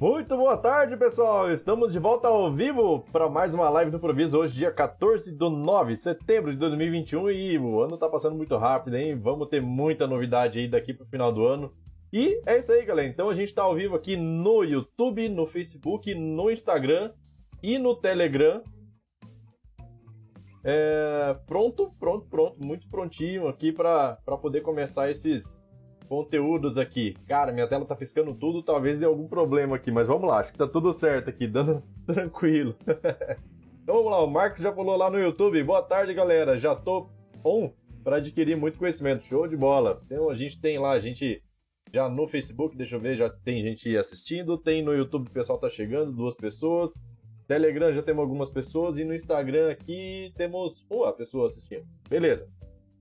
Muito boa tarde, pessoal! Estamos de volta ao vivo para mais uma live do Improviso, hoje, dia 14 de 9 de setembro de 2021. E o ano tá passando muito rápido, hein? Vamos ter muita novidade aí daqui pro final do ano. E é isso aí, galera. Então a gente tá ao vivo aqui no YouTube, no Facebook, no Instagram e no Telegram. É... Pronto, pronto, pronto. Muito prontinho aqui para poder começar esses conteúdos aqui. Cara, minha tela tá piscando tudo, talvez dê algum problema aqui, mas vamos lá, acho que tá tudo certo aqui, dando tranquilo. então vamos lá, o Marcos já falou lá no YouTube. Boa tarde, galera. Já tô on para adquirir muito conhecimento. Show de bola. Então a gente tem lá, a gente já no Facebook, deixa eu ver, já tem gente assistindo, tem no YouTube o pessoal tá chegando, duas pessoas. Telegram já temos algumas pessoas e no Instagram aqui temos uma pessoa assistindo. Beleza.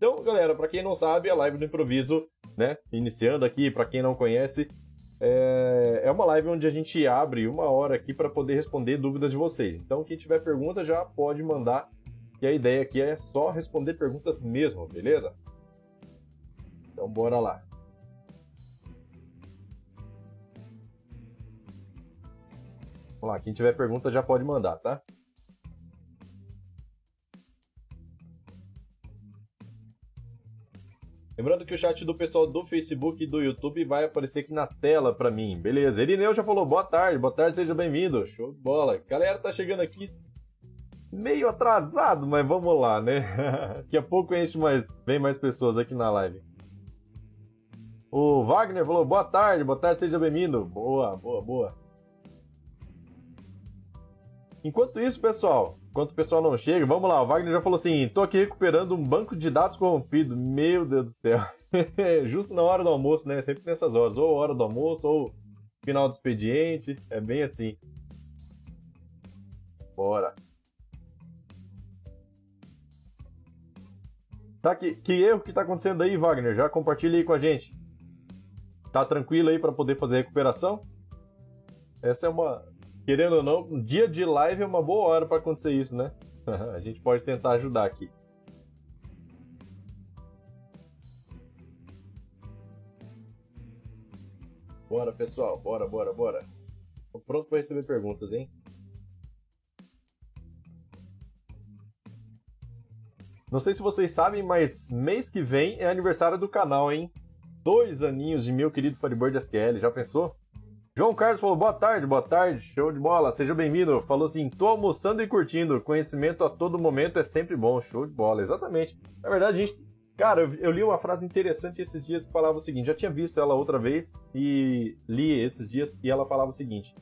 Então, galera, para quem não sabe, a live do improviso né? Iniciando aqui, para quem não conhece, é, é uma live onde a gente abre uma hora aqui para poder responder dúvidas de vocês. Então, quem tiver pergunta já pode mandar, que a ideia aqui é só responder perguntas mesmo, beleza? Então, bora lá. Vamos lá, quem tiver pergunta já pode mandar, tá? Lembrando que o chat do pessoal do Facebook e do YouTube vai aparecer aqui na tela para mim. Beleza. Irineu já falou boa tarde, boa tarde, seja bem-vindo. Show de bola. Galera tá chegando aqui meio atrasado, mas vamos lá, né? Daqui a pouco enche mais, vem mais pessoas aqui na live. O Wagner falou boa tarde, boa tarde, seja bem-vindo. Boa, boa, boa. Enquanto isso, pessoal, enquanto o pessoal não chega, vamos lá. O Wagner já falou assim: tô aqui recuperando um banco de dados corrompido. Meu Deus do céu. Justo na hora do almoço, né? Sempre nessas horas. Ou hora do almoço, ou final do expediente. É bem assim. Bora. Tá, que, que erro que tá acontecendo aí, Wagner? Já compartilha aí com a gente. Tá tranquilo aí para poder fazer a recuperação? Essa é uma, querendo ou não, um dia de live é uma boa hora para acontecer isso, né? a gente pode tentar ajudar aqui. Bora, pessoal, bora, bora, bora. Tô pronto para receber perguntas, hein? Não sei se vocês sabem, mas mês que vem é aniversário do canal, hein? Dois aninhos de meu querido Firebird SQL, já pensou? João Carlos falou, boa tarde, boa tarde, show de bola, seja bem-vindo. Falou assim, tô almoçando e curtindo, conhecimento a todo momento é sempre bom, show de bola, exatamente. Na verdade, a gente, cara, eu, li uma frase interessante esses dias que falava o seguinte, já tinha visto ela outra vez e li esses dias e ela falava o seguinte,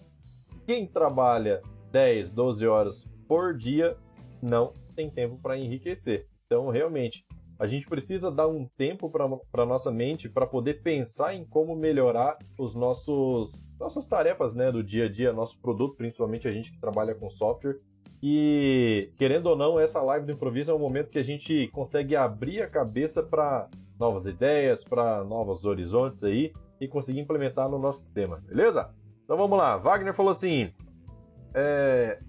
quem trabalha 10, 12 horas por dia não tem tempo para enriquecer. Então, realmente, a gente precisa dar um tempo para nossa mente para poder pensar em como melhorar os nossos nossas tarefas né, do dia a dia, nosso produto, principalmente a gente que trabalha com software. E querendo ou não, essa live do improviso é um momento que a gente consegue abrir a cabeça para novas ideias, para novos horizontes aí e conseguir implementar no nosso sistema, beleza? Então vamos lá. Wagner falou assim: é...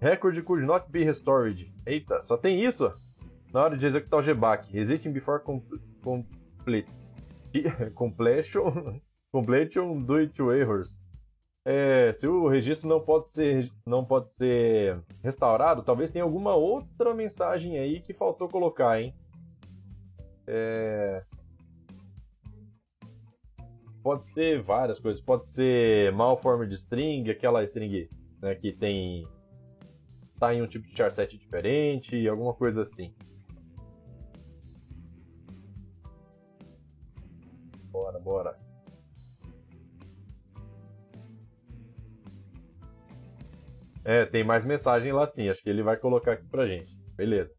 Record could not be restored. Eita, só tem isso? Na hora de executar o GBAC. Exiting before complete. completion, completion due to errors. É, se o registro não pode ser não pode ser restaurado, talvez tenha alguma outra mensagem aí que faltou colocar, hein? É... Pode ser várias coisas. Pode ser malformed string, aquela string né, que tem tá em um tipo de charset diferente, alguma coisa assim. Bora, bora. É, tem mais mensagem lá sim. Acho que ele vai colocar aqui pra gente. Beleza.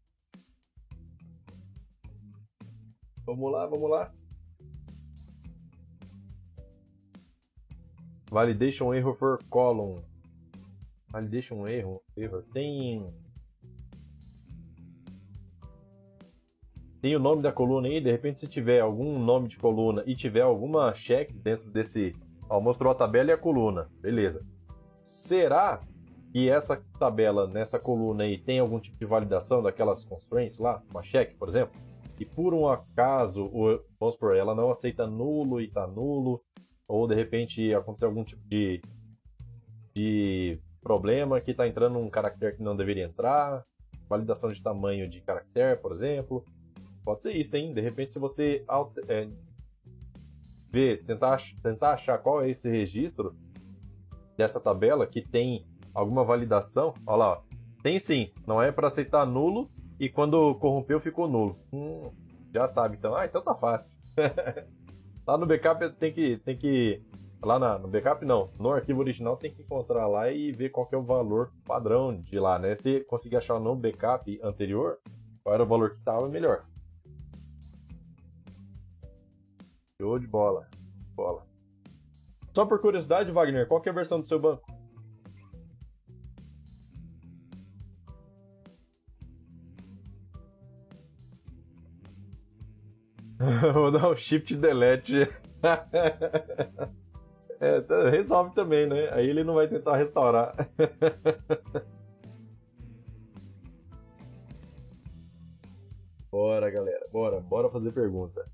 Vamos lá, vamos lá. Validation error for column. Validation erro, error. Tem tem o nome da coluna aí, de repente se tiver algum nome de coluna e tiver alguma check dentro desse, ó, mostrou a tabela e a coluna, beleza. Será que essa tabela nessa coluna aí tem algum tipo de validação daquelas constraints lá, uma check, por exemplo? E por um acaso, o, vamos supor, ela não aceita nulo e tá nulo, ou de repente aconteceu algum tipo de, de problema que está entrando um caractere que não deveria entrar, validação de tamanho de caractere, por exemplo. Pode ser isso, hein? De repente, se você é, ver, tentar, tentar achar qual é esse registro dessa tabela que tem alguma validação, olha lá, tem sim, não é para aceitar nulo e quando corrompeu ficou nulo. Hum, já sabe, então, ah, então tá fácil. lá no backup tem que, tem que lá na, no backup não, no arquivo original tem que encontrar lá e ver qual é o valor padrão de lá, né? Se conseguir achar no backup anterior, qual era o valor que estava, melhor. Show de bola. Bola. Só por curiosidade, Wagner, qual é a versão do seu banco? Vou dar um shift delete. é, tá, resolve também, né? Aí ele não vai tentar restaurar. bora, galera. Bora, bora fazer pergunta.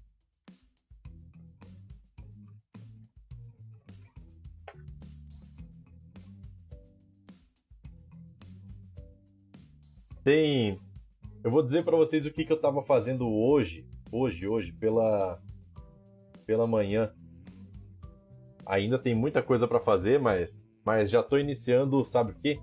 Tem. Eu vou dizer para vocês o que, que eu tava fazendo hoje, hoje, hoje, pela, pela manhã. Ainda tem muita coisa para fazer, mas, mas já tô iniciando, sabe o quê?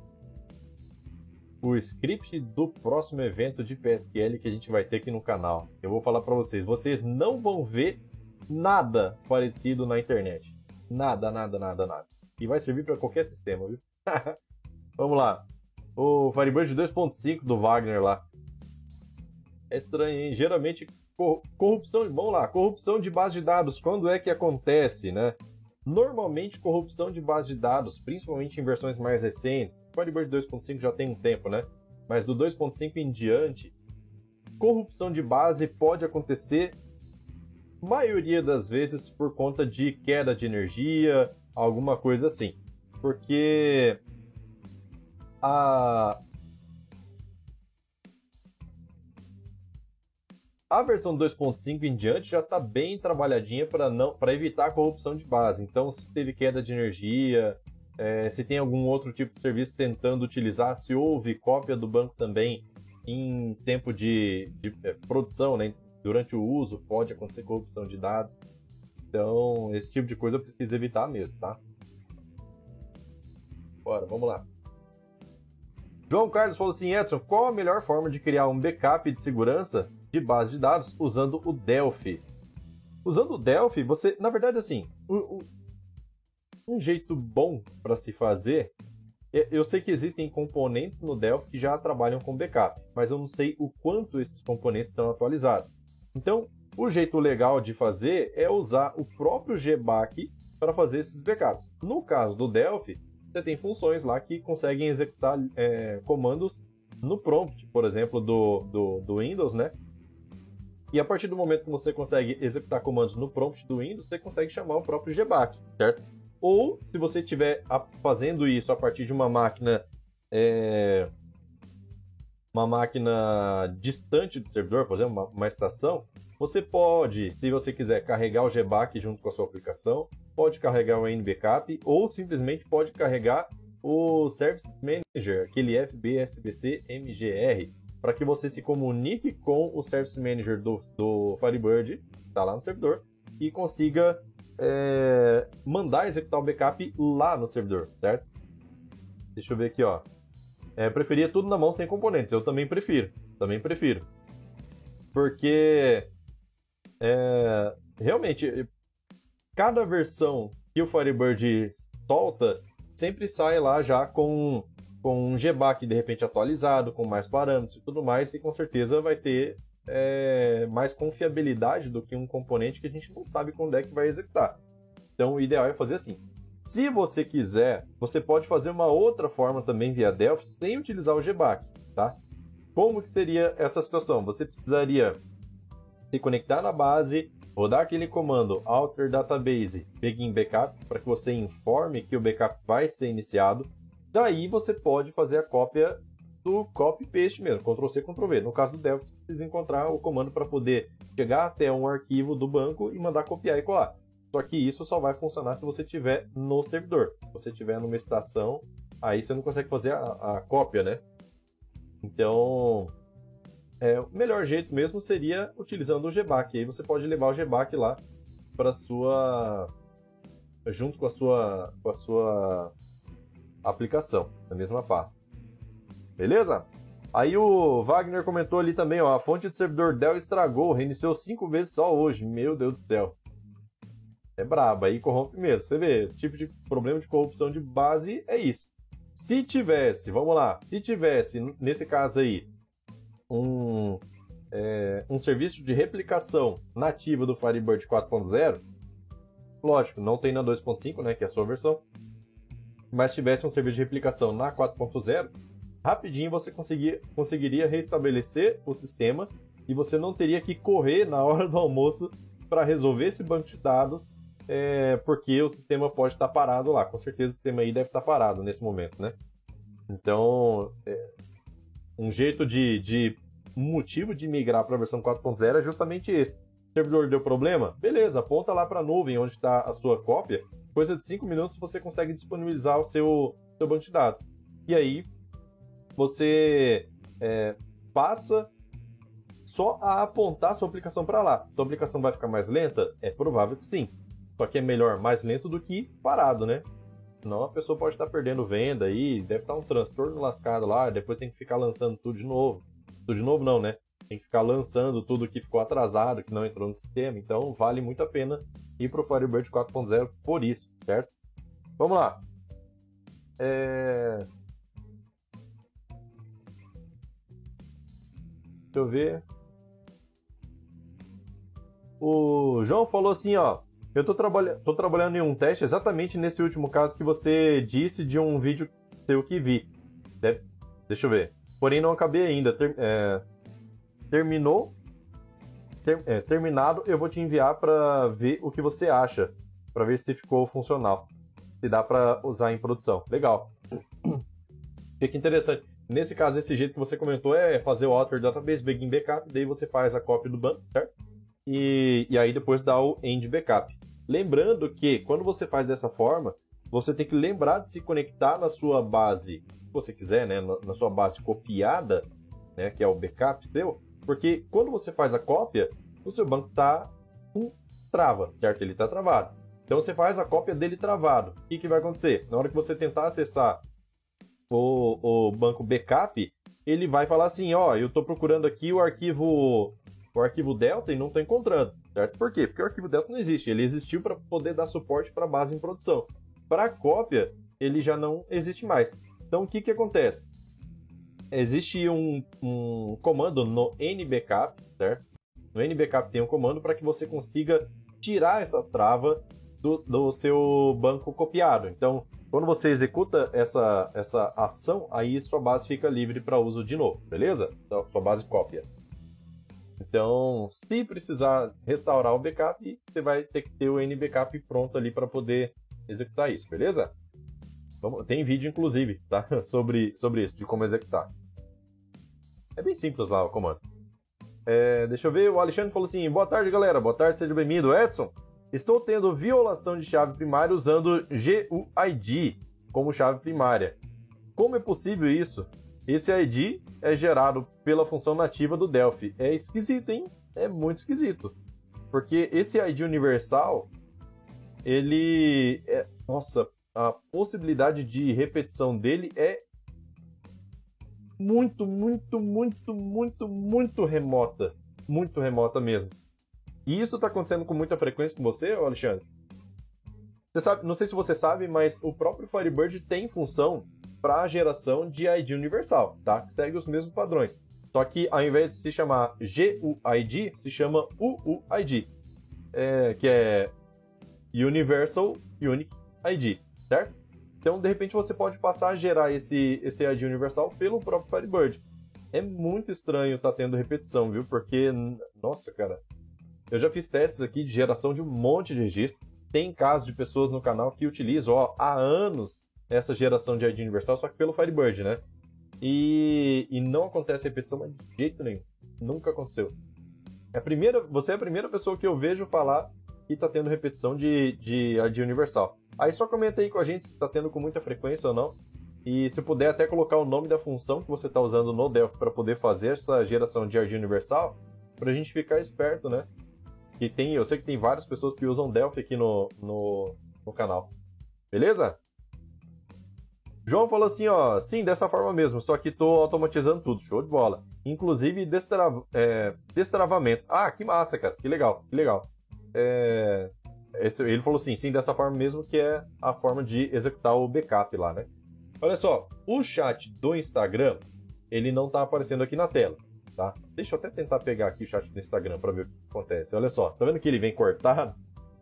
O script do próximo evento de PSQL que a gente vai ter aqui no canal. Eu vou falar para vocês, vocês não vão ver nada parecido na internet. Nada, nada, nada, nada. E vai servir para qualquer sistema, viu? Vamos lá. O Firebird 2.5 do Wagner lá. É estranho, hein? Geralmente, corrupção. Vamos lá, corrupção de base de dados. Quando é que acontece, né? Normalmente, corrupção de base de dados, principalmente em versões mais recentes. Firebird 2.5 já tem um tempo, né? Mas do 2.5 em diante, corrupção de base pode acontecer, maioria das vezes, por conta de queda de energia, alguma coisa assim. Porque a a versão 2.5 em diante já está bem trabalhadinha para não para evitar a corrupção de base. Então, se teve queda de energia, é, se tem algum outro tipo de serviço tentando utilizar, se houve cópia do banco também em tempo de, de é, produção, né? durante o uso, pode acontecer corrupção de dados. Então, esse tipo de coisa precisa evitar mesmo, tá? Bora, vamos lá. João Carlos falou assim: Edson, qual a melhor forma de criar um backup de segurança de base de dados usando o Delphi? Usando o Delphi, você, na verdade, assim, um, um jeito bom para se fazer. Eu sei que existem componentes no Delphi que já trabalham com backup, mas eu não sei o quanto esses componentes estão atualizados. Então, o jeito legal de fazer é usar o próprio GBAC para fazer esses backups. No caso do Delphi, você tem funções lá que conseguem executar é, comandos no prompt, por exemplo, do, do, do Windows, né? E a partir do momento que você consegue executar comandos no prompt do Windows, você consegue chamar o próprio GBAC, certo? Ou, se você estiver fazendo isso a partir de uma máquina é, uma máquina distante do servidor, por exemplo, uma, uma, estação, você pode, se você quiser, carregar o GBAC junto com a sua aplicação, pode carregar o NBackup ou simplesmente pode carregar o Service Manager, aquele FBSBC MGR, para que você se comunique com o Service Manager do, do Firebird, está lá no servidor, e consiga é, mandar executar o backup lá no servidor, certo? Deixa eu ver aqui, ó. É, preferia tudo na mão sem componentes. Eu também prefiro. Também prefiro. Porque é, realmente cada versão que o Firebird solta sempre sai lá já com, com um GBAC de repente atualizado, com mais parâmetros e tudo mais, e com certeza vai ter é, mais confiabilidade do que um componente que a gente não sabe quando é que vai executar. Então o ideal é fazer assim. Se você quiser, você pode fazer uma outra forma também via Delphi sem utilizar o GBAC, tá? Como que seria essa situação? Você precisaria se conectar na base, rodar aquele comando alter database begin backup para que você informe que o backup vai ser iniciado. Daí você pode fazer a cópia do copy paste mesmo, Ctrl C, Ctrl V. No caso do Delphi, você precisa encontrar o comando para poder chegar até um arquivo do banco e mandar copiar e colar. Só que isso só vai funcionar se você tiver no servidor. Se você tiver numa estação, aí você não consegue fazer a, a cópia, né? Então, é, o melhor jeito mesmo seria utilizando o GBAC. Aí você pode levar o GBAC lá para sua junto com a sua com a sua aplicação na mesma pasta. Beleza? Aí o Wagner comentou ali também, ó, a fonte do servidor Dell estragou, reiniciou cinco vezes só hoje. Meu Deus do céu é braba, aí corrompe mesmo. Você vê, tipo de problema de corrupção de base é isso. Se tivesse, vamos lá, se tivesse, nesse caso aí, um, é, um serviço de replicação nativo do Firebird 4.0, lógico, não tem na 2.5, né, que é a sua versão, mas tivesse um serviço de replicação na 4.0, rapidinho você conseguir, conseguiria restabelecer o sistema e você não teria que correr na hora do almoço para resolver esse banco de dados é, porque o sistema pode estar parado lá. Com certeza o sistema aí deve estar parado nesse momento, né? Então, é, um jeito de, de motivo de migrar para a versão 4.0 é justamente esse. O servidor deu problema? Beleza, aponta lá para a nuvem onde está a sua cópia. Coisa de 5 minutos você consegue disponibilizar o seu, seu banco de dados. E aí você é, passa só a apontar sua aplicação para lá. Sua aplicação vai ficar mais lenta? É provável que sim. Só que é melhor mais lento do que parado, né? Senão a pessoa pode estar perdendo venda aí, deve estar um transtorno lascado lá, depois tem que ficar lançando tudo de novo. Tudo de novo não, né? Tem que ficar lançando tudo que ficou atrasado, que não entrou no sistema. Então vale muito a pena ir para o Firebird 4.0 por isso, certo? Vamos lá. É... Deixa eu ver. O João falou assim, ó. Eu estou trabalha trabalhando em um teste exatamente nesse último caso que você disse de um vídeo seu que vi. Deixa eu ver. Porém, não acabei ainda. Ter... É... Terminou. Ter... É, terminado, eu vou te enviar para ver o que você acha. Para ver se ficou funcional. Se dá para usar em produção. Legal. Fica interessante. Nesse caso, esse jeito que você comentou é fazer o Author Database, Begin Backup, daí você faz a cópia do banco, certo? E, e aí depois dá o End Backup. Lembrando que quando você faz dessa forma, você tem que lembrar de se conectar na sua base, se você quiser, né, na sua base copiada, né, que é o backup seu, porque quando você faz a cópia, o seu banco está com trava, certo? Ele está travado. Então você faz a cópia dele travado. O que, que vai acontecer? Na hora que você tentar acessar o, o banco backup, ele vai falar assim, ó, eu estou procurando aqui o arquivo o arquivo Delta e não estou encontrando, certo? Por quê? Porque o arquivo Delta não existe, ele existiu para poder dar suporte para a base em produção. Para cópia, ele já não existe mais. Então, o que, que acontece? Existe um, um comando no nbackup, certo? No nbackup tem um comando para que você consiga tirar essa trava do, do seu banco copiado. Então, quando você executa essa, essa ação, aí sua base fica livre para uso de novo, beleza? Então, sua base cópia. Então, se precisar restaurar o backup, você vai ter que ter o NBackup pronto ali para poder executar isso, beleza? Tem vídeo, inclusive, tá? sobre, sobre isso, de como executar. É bem simples lá o comando. É, deixa eu ver, o Alexandre falou assim: boa tarde, galera. Boa tarde, seja bem-vindo. Edson, estou tendo violação de chave primária usando GUID como chave primária. Como é possível isso? Esse ID é gerado pela função nativa do Delphi. É esquisito, hein? É muito esquisito. Porque esse ID universal, ele. É... Nossa, a possibilidade de repetição dele é muito, muito, muito, muito, muito remota. Muito remota mesmo. E isso está acontecendo com muita frequência com você, Alexandre? Você sabe, não sei se você sabe, mas o próprio Firebird tem função para a geração de ID universal, tá? Que segue os mesmos padrões. Só que ao invés de se chamar GUID, se chama UUID, é, que é Universal Unique ID, certo? Então, de repente, você pode passar a gerar esse, esse ID universal pelo próprio Firebird. É muito estranho estar tá tendo repetição, viu? Porque, nossa, cara, eu já fiz testes aqui de geração de um monte de registro. Tem casos de pessoas no canal que utilizam ó, há anos essa geração de ID universal, só que pelo Firebird, né? E, e não acontece repetição mas de jeito nenhum. Nunca aconteceu. É a primeira, você é a primeira pessoa que eu vejo falar que está tendo repetição de, de, de universal. Aí só comenta aí com a gente se está tendo com muita frequência ou não. E se puder até colocar o nome da função que você está usando no Delphi para poder fazer essa geração de ARG universal, para a gente ficar esperto, né? Que tem, eu sei que tem várias pessoas que usam Delphi aqui no, no, no canal. Beleza? João falou assim, ó, sim, dessa forma mesmo, só que tô automatizando tudo, show de bola. Inclusive destrav é, destravamento. Ah, que massa, cara, que legal, que legal. É, esse, ele falou assim, sim, dessa forma mesmo, que é a forma de executar o backup lá, né? Olha só, o chat do Instagram, ele não tá aparecendo aqui na tela, tá? Deixa eu até tentar pegar aqui o chat do Instagram para ver o que acontece. Olha só, tá vendo que ele vem cortado?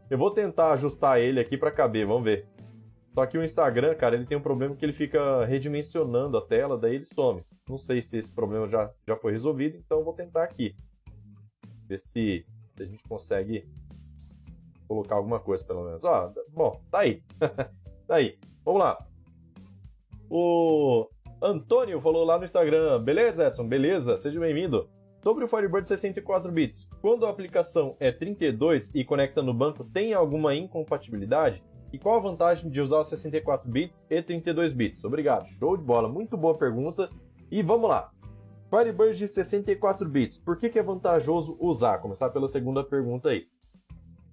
Eu vou tentar ajustar ele aqui para caber, vamos ver. Só que o Instagram, cara, ele tem um problema que ele fica redimensionando a tela, daí ele some. Não sei se esse problema já, já foi resolvido, então eu vou tentar aqui. Ver se, se a gente consegue colocar alguma coisa, pelo menos. Ah, bom, tá aí. tá aí. Vamos lá. O Antônio falou lá no Instagram. Beleza, Edson? Beleza? Seja bem-vindo. Sobre o Firebird 64 bits, quando a aplicação é 32 e conecta no banco, tem alguma incompatibilidade? E qual a vantagem de usar os 64 bits e 32 bits? Obrigado, show de bola, muito boa pergunta. E vamos lá. Firebird de 64 bits, por que, que é vantajoso usar? Começar pela segunda pergunta aí.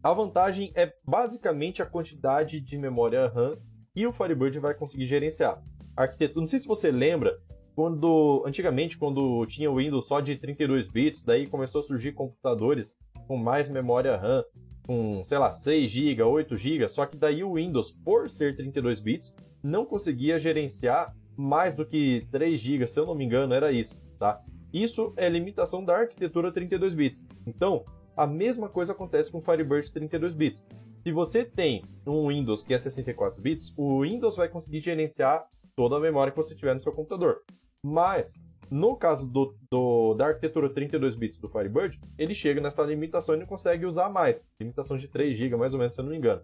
A vantagem é basicamente a quantidade de memória RAM que o Firebird vai conseguir gerenciar. Arquitetura, não sei se você lembra, quando antigamente quando tinha o Windows só de 32 bits, daí começou a surgir computadores com mais memória RAM, com, sei lá, 6 GB, 8 GB, só que daí o Windows, por ser 32 bits, não conseguia gerenciar mais do que 3 GB, se eu não me engano, era isso, tá? Isso é limitação da arquitetura 32 bits. Então, a mesma coisa acontece com o Firebird 32 bits. Se você tem um Windows que é 64 bits, o Windows vai conseguir gerenciar toda a memória que você tiver no seu computador. Mas no caso do, do, da arquitetura 32 bits do Firebird, ele chega nessa limitação e não consegue usar mais. Limitação de 3 GB, mais ou menos, se eu não me engano.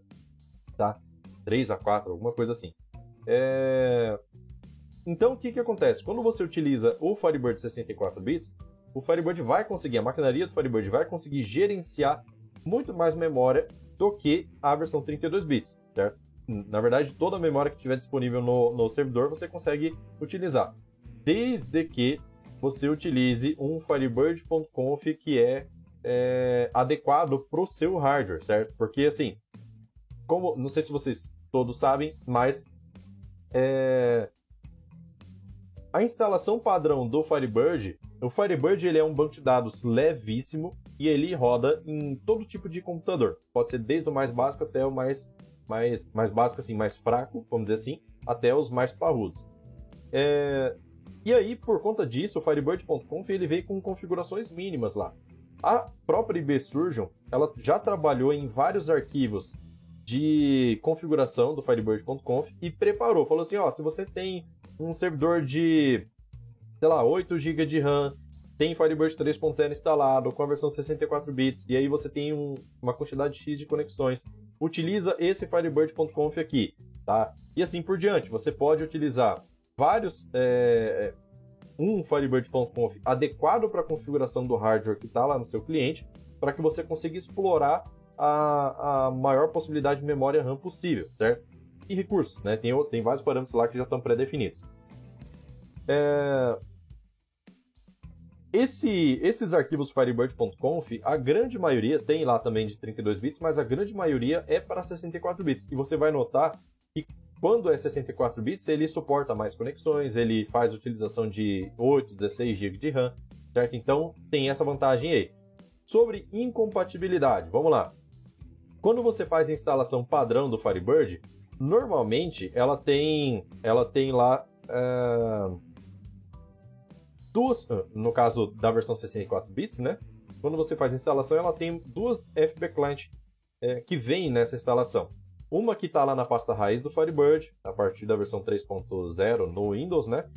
Tá? 3 a 4, alguma coisa assim. É... Então, o que, que acontece? Quando você utiliza o Firebird 64 bits, o Firebird vai conseguir, a maquinaria do Firebird vai conseguir gerenciar muito mais memória do que a versão 32 bits, certo? Na verdade, toda a memória que estiver disponível no, no servidor você consegue utilizar desde que você utilize um Firebird.conf que é, é adequado para o seu hardware, certo? Porque assim, como não sei se vocês todos sabem, mas é, a instalação padrão do Firebird, o Firebird ele é um banco de dados levíssimo e ele roda em todo tipo de computador. Pode ser desde o mais básico até o mais mais mais básico assim, mais fraco, vamos dizer assim, até os mais parrudos. É, e aí, por conta disso, o Firebird.conf ele veio com configurações mínimas lá. A própria IB Surgeon, ela já trabalhou em vários arquivos de configuração do Firebird.conf e preparou. Falou assim, ó, se você tem um servidor de, sei lá, 8 GB de RAM, tem Firebird 3.0 instalado com a versão 64 bits e aí você tem um, uma quantidade X de conexões, utiliza esse Firebird.conf aqui, tá? E assim por diante. Você pode utilizar vários é, um Firebird.conf adequado para a configuração do hardware que está lá no seu cliente, para que você consiga explorar a, a maior possibilidade de memória RAM possível, certo? E recursos, né? Tem, tem vários parâmetros lá que já estão pré-definidos. É... Esse, esses arquivos Firebird.conf, a grande maioria tem lá também de 32 bits, mas a grande maioria é para 64 bits. E você vai notar que quando é 64 bits, ele suporta mais conexões, ele faz utilização de 8, 16 GB de RAM, certo? Então tem essa vantagem aí. Sobre incompatibilidade, vamos lá. Quando você faz a instalação padrão do Firebird, normalmente ela tem, ela tem lá uh, duas, no caso da versão 64 bits, né? Quando você faz a instalação, ela tem duas FB Client é, que vêm nessa instalação. Uma que está lá na pasta raiz do Firebird, a partir da versão 3.0 no Windows, né?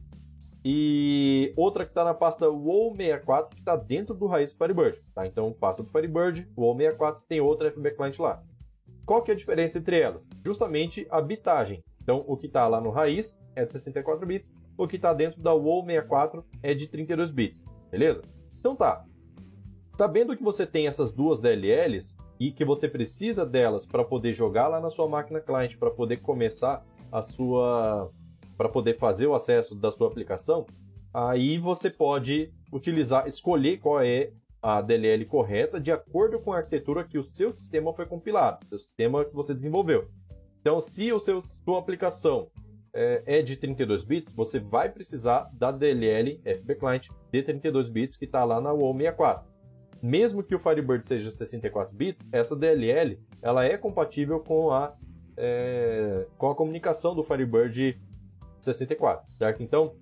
E outra que está na pasta WoW64, que está dentro do raiz do Firebird. Tá? Então, pasta do Firebird, WoW64 tem outra FB Client lá. Qual que é a diferença entre elas? Justamente a bitagem. Então, o que está lá no raiz é de 64 bits, o que está dentro da WoW64 é de 32 bits, beleza? Então tá. Sabendo que você tem essas duas DLLs, e que você precisa delas para poder jogar lá na sua máquina cliente, para poder começar a sua para poder fazer o acesso da sua aplicação, aí você pode utilizar, escolher qual é a DLL correta de acordo com a arquitetura que o seu sistema foi compilado, seu sistema que você desenvolveu. Então, se o seu, sua aplicação é, é de 32 bits, você vai precisar da DLL FB Client de 32 bits que está lá na UOL64. Mesmo que o Firebird seja 64 bits, essa DLL ela é compatível com a, é, com a comunicação do Firebird 64, certo? Então,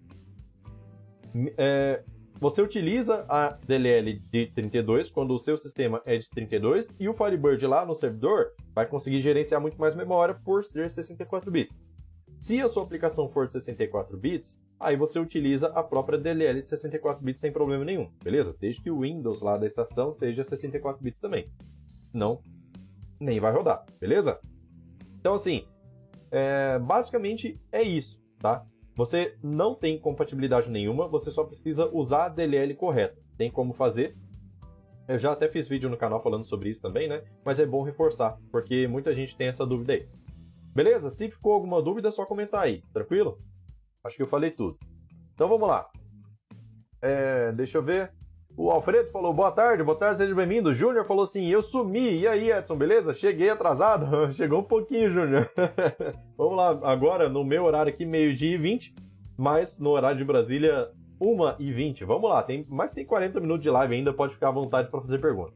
é, você utiliza a DLL de 32 quando o seu sistema é de 32 e o Firebird lá no servidor vai conseguir gerenciar muito mais memória por ser 64 bits. Se a sua aplicação for de 64 bits, aí você utiliza a própria DLL de 64 bits sem problema nenhum, beleza? Desde que o Windows lá da estação seja 64 bits também. Não, nem vai rodar, beleza? Então, assim, é, basicamente é isso, tá? Você não tem compatibilidade nenhuma, você só precisa usar a DLL correta. Tem como fazer. Eu já até fiz vídeo no canal falando sobre isso também, né? Mas é bom reforçar, porque muita gente tem essa dúvida aí. Beleza? Se ficou alguma dúvida, é só comentar aí, tranquilo? Acho que eu falei tudo. Então vamos lá. É, deixa eu ver. O Alfredo falou, boa tarde, boa tarde, seja bem-vindo. O Júnior falou assim, eu sumi. E aí, Edson, beleza? Cheguei atrasado? Chegou um pouquinho, Júnior. Vamos lá, agora no meu horário aqui, meio-dia e 20, mas no horário de Brasília, 1 e 20. Vamos lá, tem, mas tem 40 minutos de live ainda, pode ficar à vontade para fazer pergunta.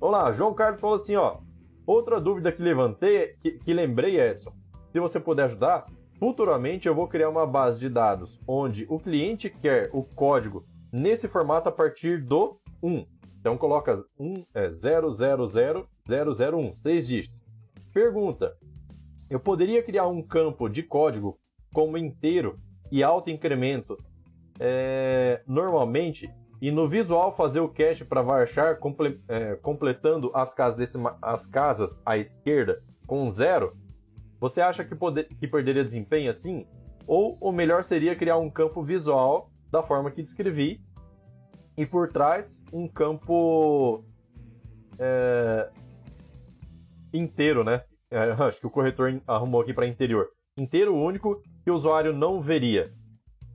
Vamos lá, João Carlos falou assim, ó. Outra dúvida que levantei, que, que lembrei, Edson, se você puder ajudar, futuramente eu vou criar uma base de dados onde o cliente quer o código nesse formato a partir do 1. Então coloca 1 é 000001, 6 dígitos. Pergunta: eu poderia criar um campo de código como inteiro e alto incremento é, normalmente e no visual fazer o cache para varchar comple, é, completando as casas, desse, as casas à esquerda com zero? Você acha que, poder, que perderia desempenho assim? Ou o melhor seria criar um campo visual da forma que descrevi, e por trás um campo é, inteiro, né? É, acho que o corretor arrumou aqui para interior. Inteiro único que o usuário não veria.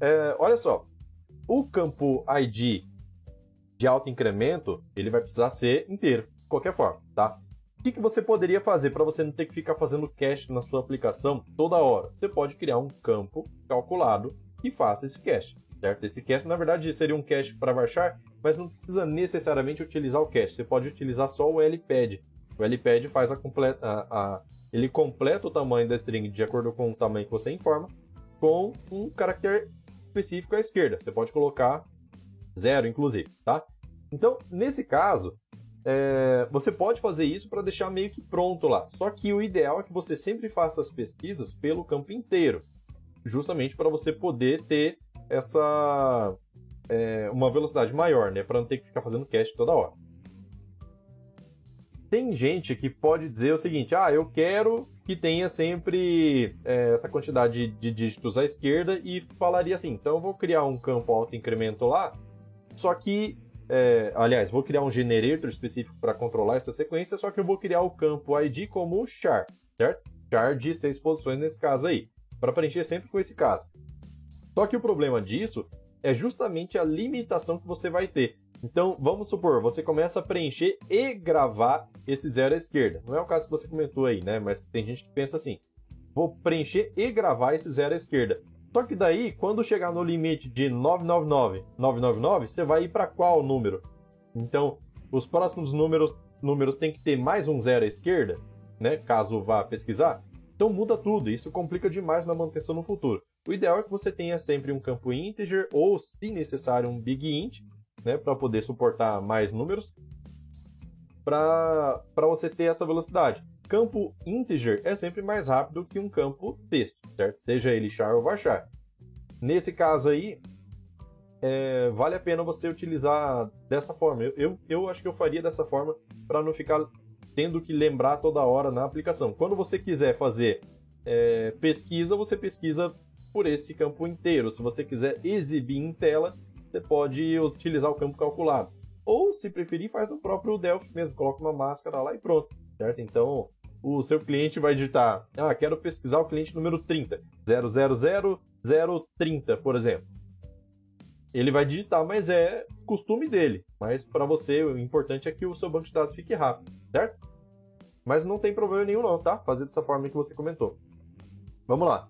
É, olha só, o campo ID de alto incremento ele vai precisar ser inteiro, de qualquer forma, tá? O que, que você poderia fazer para você não ter que ficar fazendo cache na sua aplicação toda hora? Você pode criar um campo calculado que faça esse cache certo? Esse cache, na verdade, seria um cache para varchar, mas não precisa necessariamente utilizar o cache. Você pode utilizar só o LPad. O LPad faz a completa, a, ele completa o tamanho da string de acordo com o tamanho que você informa, com um caractere específico à esquerda. Você pode colocar zero, inclusive, tá? Então, nesse caso, é, você pode fazer isso para deixar meio que pronto lá. Só que o ideal é que você sempre faça as pesquisas pelo campo inteiro, justamente para você poder ter essa é, uma velocidade maior, né, para não ter que ficar fazendo cache toda hora. Tem gente que pode dizer o seguinte: ah, eu quero que tenha sempre é, essa quantidade de dígitos à esquerda e falaria assim, então eu vou criar um campo auto incremento lá, só que é, aliás, vou criar um generator específico para controlar essa sequência, só que eu vou criar o campo ID como char, certo? Char de seis posições nesse caso aí, para preencher sempre com esse caso. Só que o problema disso é justamente a limitação que você vai ter. Então, vamos supor, você começa a preencher e gravar esse zero à esquerda. Não é o caso que você comentou aí, né? Mas tem gente que pensa assim: vou preencher e gravar esse zero à esquerda. Só que daí, quando chegar no limite de 999, 999, você vai ir para qual número? Então, os próximos números, números tem que ter mais um zero à esquerda, né? Caso vá pesquisar. Então muda tudo, isso complica demais na manutenção no futuro. O ideal é que você tenha sempre um campo integer ou, se necessário, um big int, né, para poder suportar mais números, para você ter essa velocidade. Campo integer é sempre mais rápido que um campo texto, certo? Seja ele char ou varchar. Nesse caso aí, é, vale a pena você utilizar dessa forma. Eu, eu, eu acho que eu faria dessa forma para não ficar tendo que lembrar toda hora na aplicação. Quando você quiser fazer é, pesquisa, você pesquisa por esse campo inteiro. Se você quiser exibir em tela, você pode utilizar o campo calculado. ou se preferir, faz no próprio Delphi mesmo, coloca uma máscara lá e pronto, certo? Então, o seu cliente vai digitar, ah, quero pesquisar o cliente número 30, 000030, por exemplo. Ele vai digitar, mas é costume dele. Mas para você, o importante é que o seu banco de dados fique rápido, certo? Mas não tem problema nenhum não, tá? Fazer dessa forma que você comentou. Vamos lá.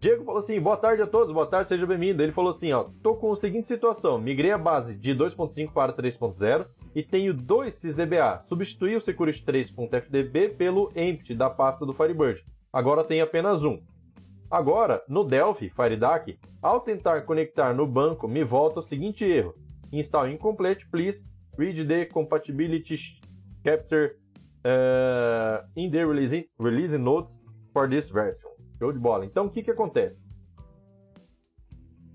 Diego falou assim: boa tarde a todos, boa tarde, seja bem-vindo. Ele falou assim: ó, tô com a seguinte situação: migrei a base de 2.5 para 3.0 e tenho dois sysdba. Substituí o Security 3.fdb pelo empty da pasta do Firebird. Agora tem apenas um. Agora, no Delphi FireDAC, ao tentar conectar no banco, me volta o seguinte erro: install incomplete, please read the compatibility chapter uh, in the release, release notes for this version. Show de bola. Então, o que, que acontece?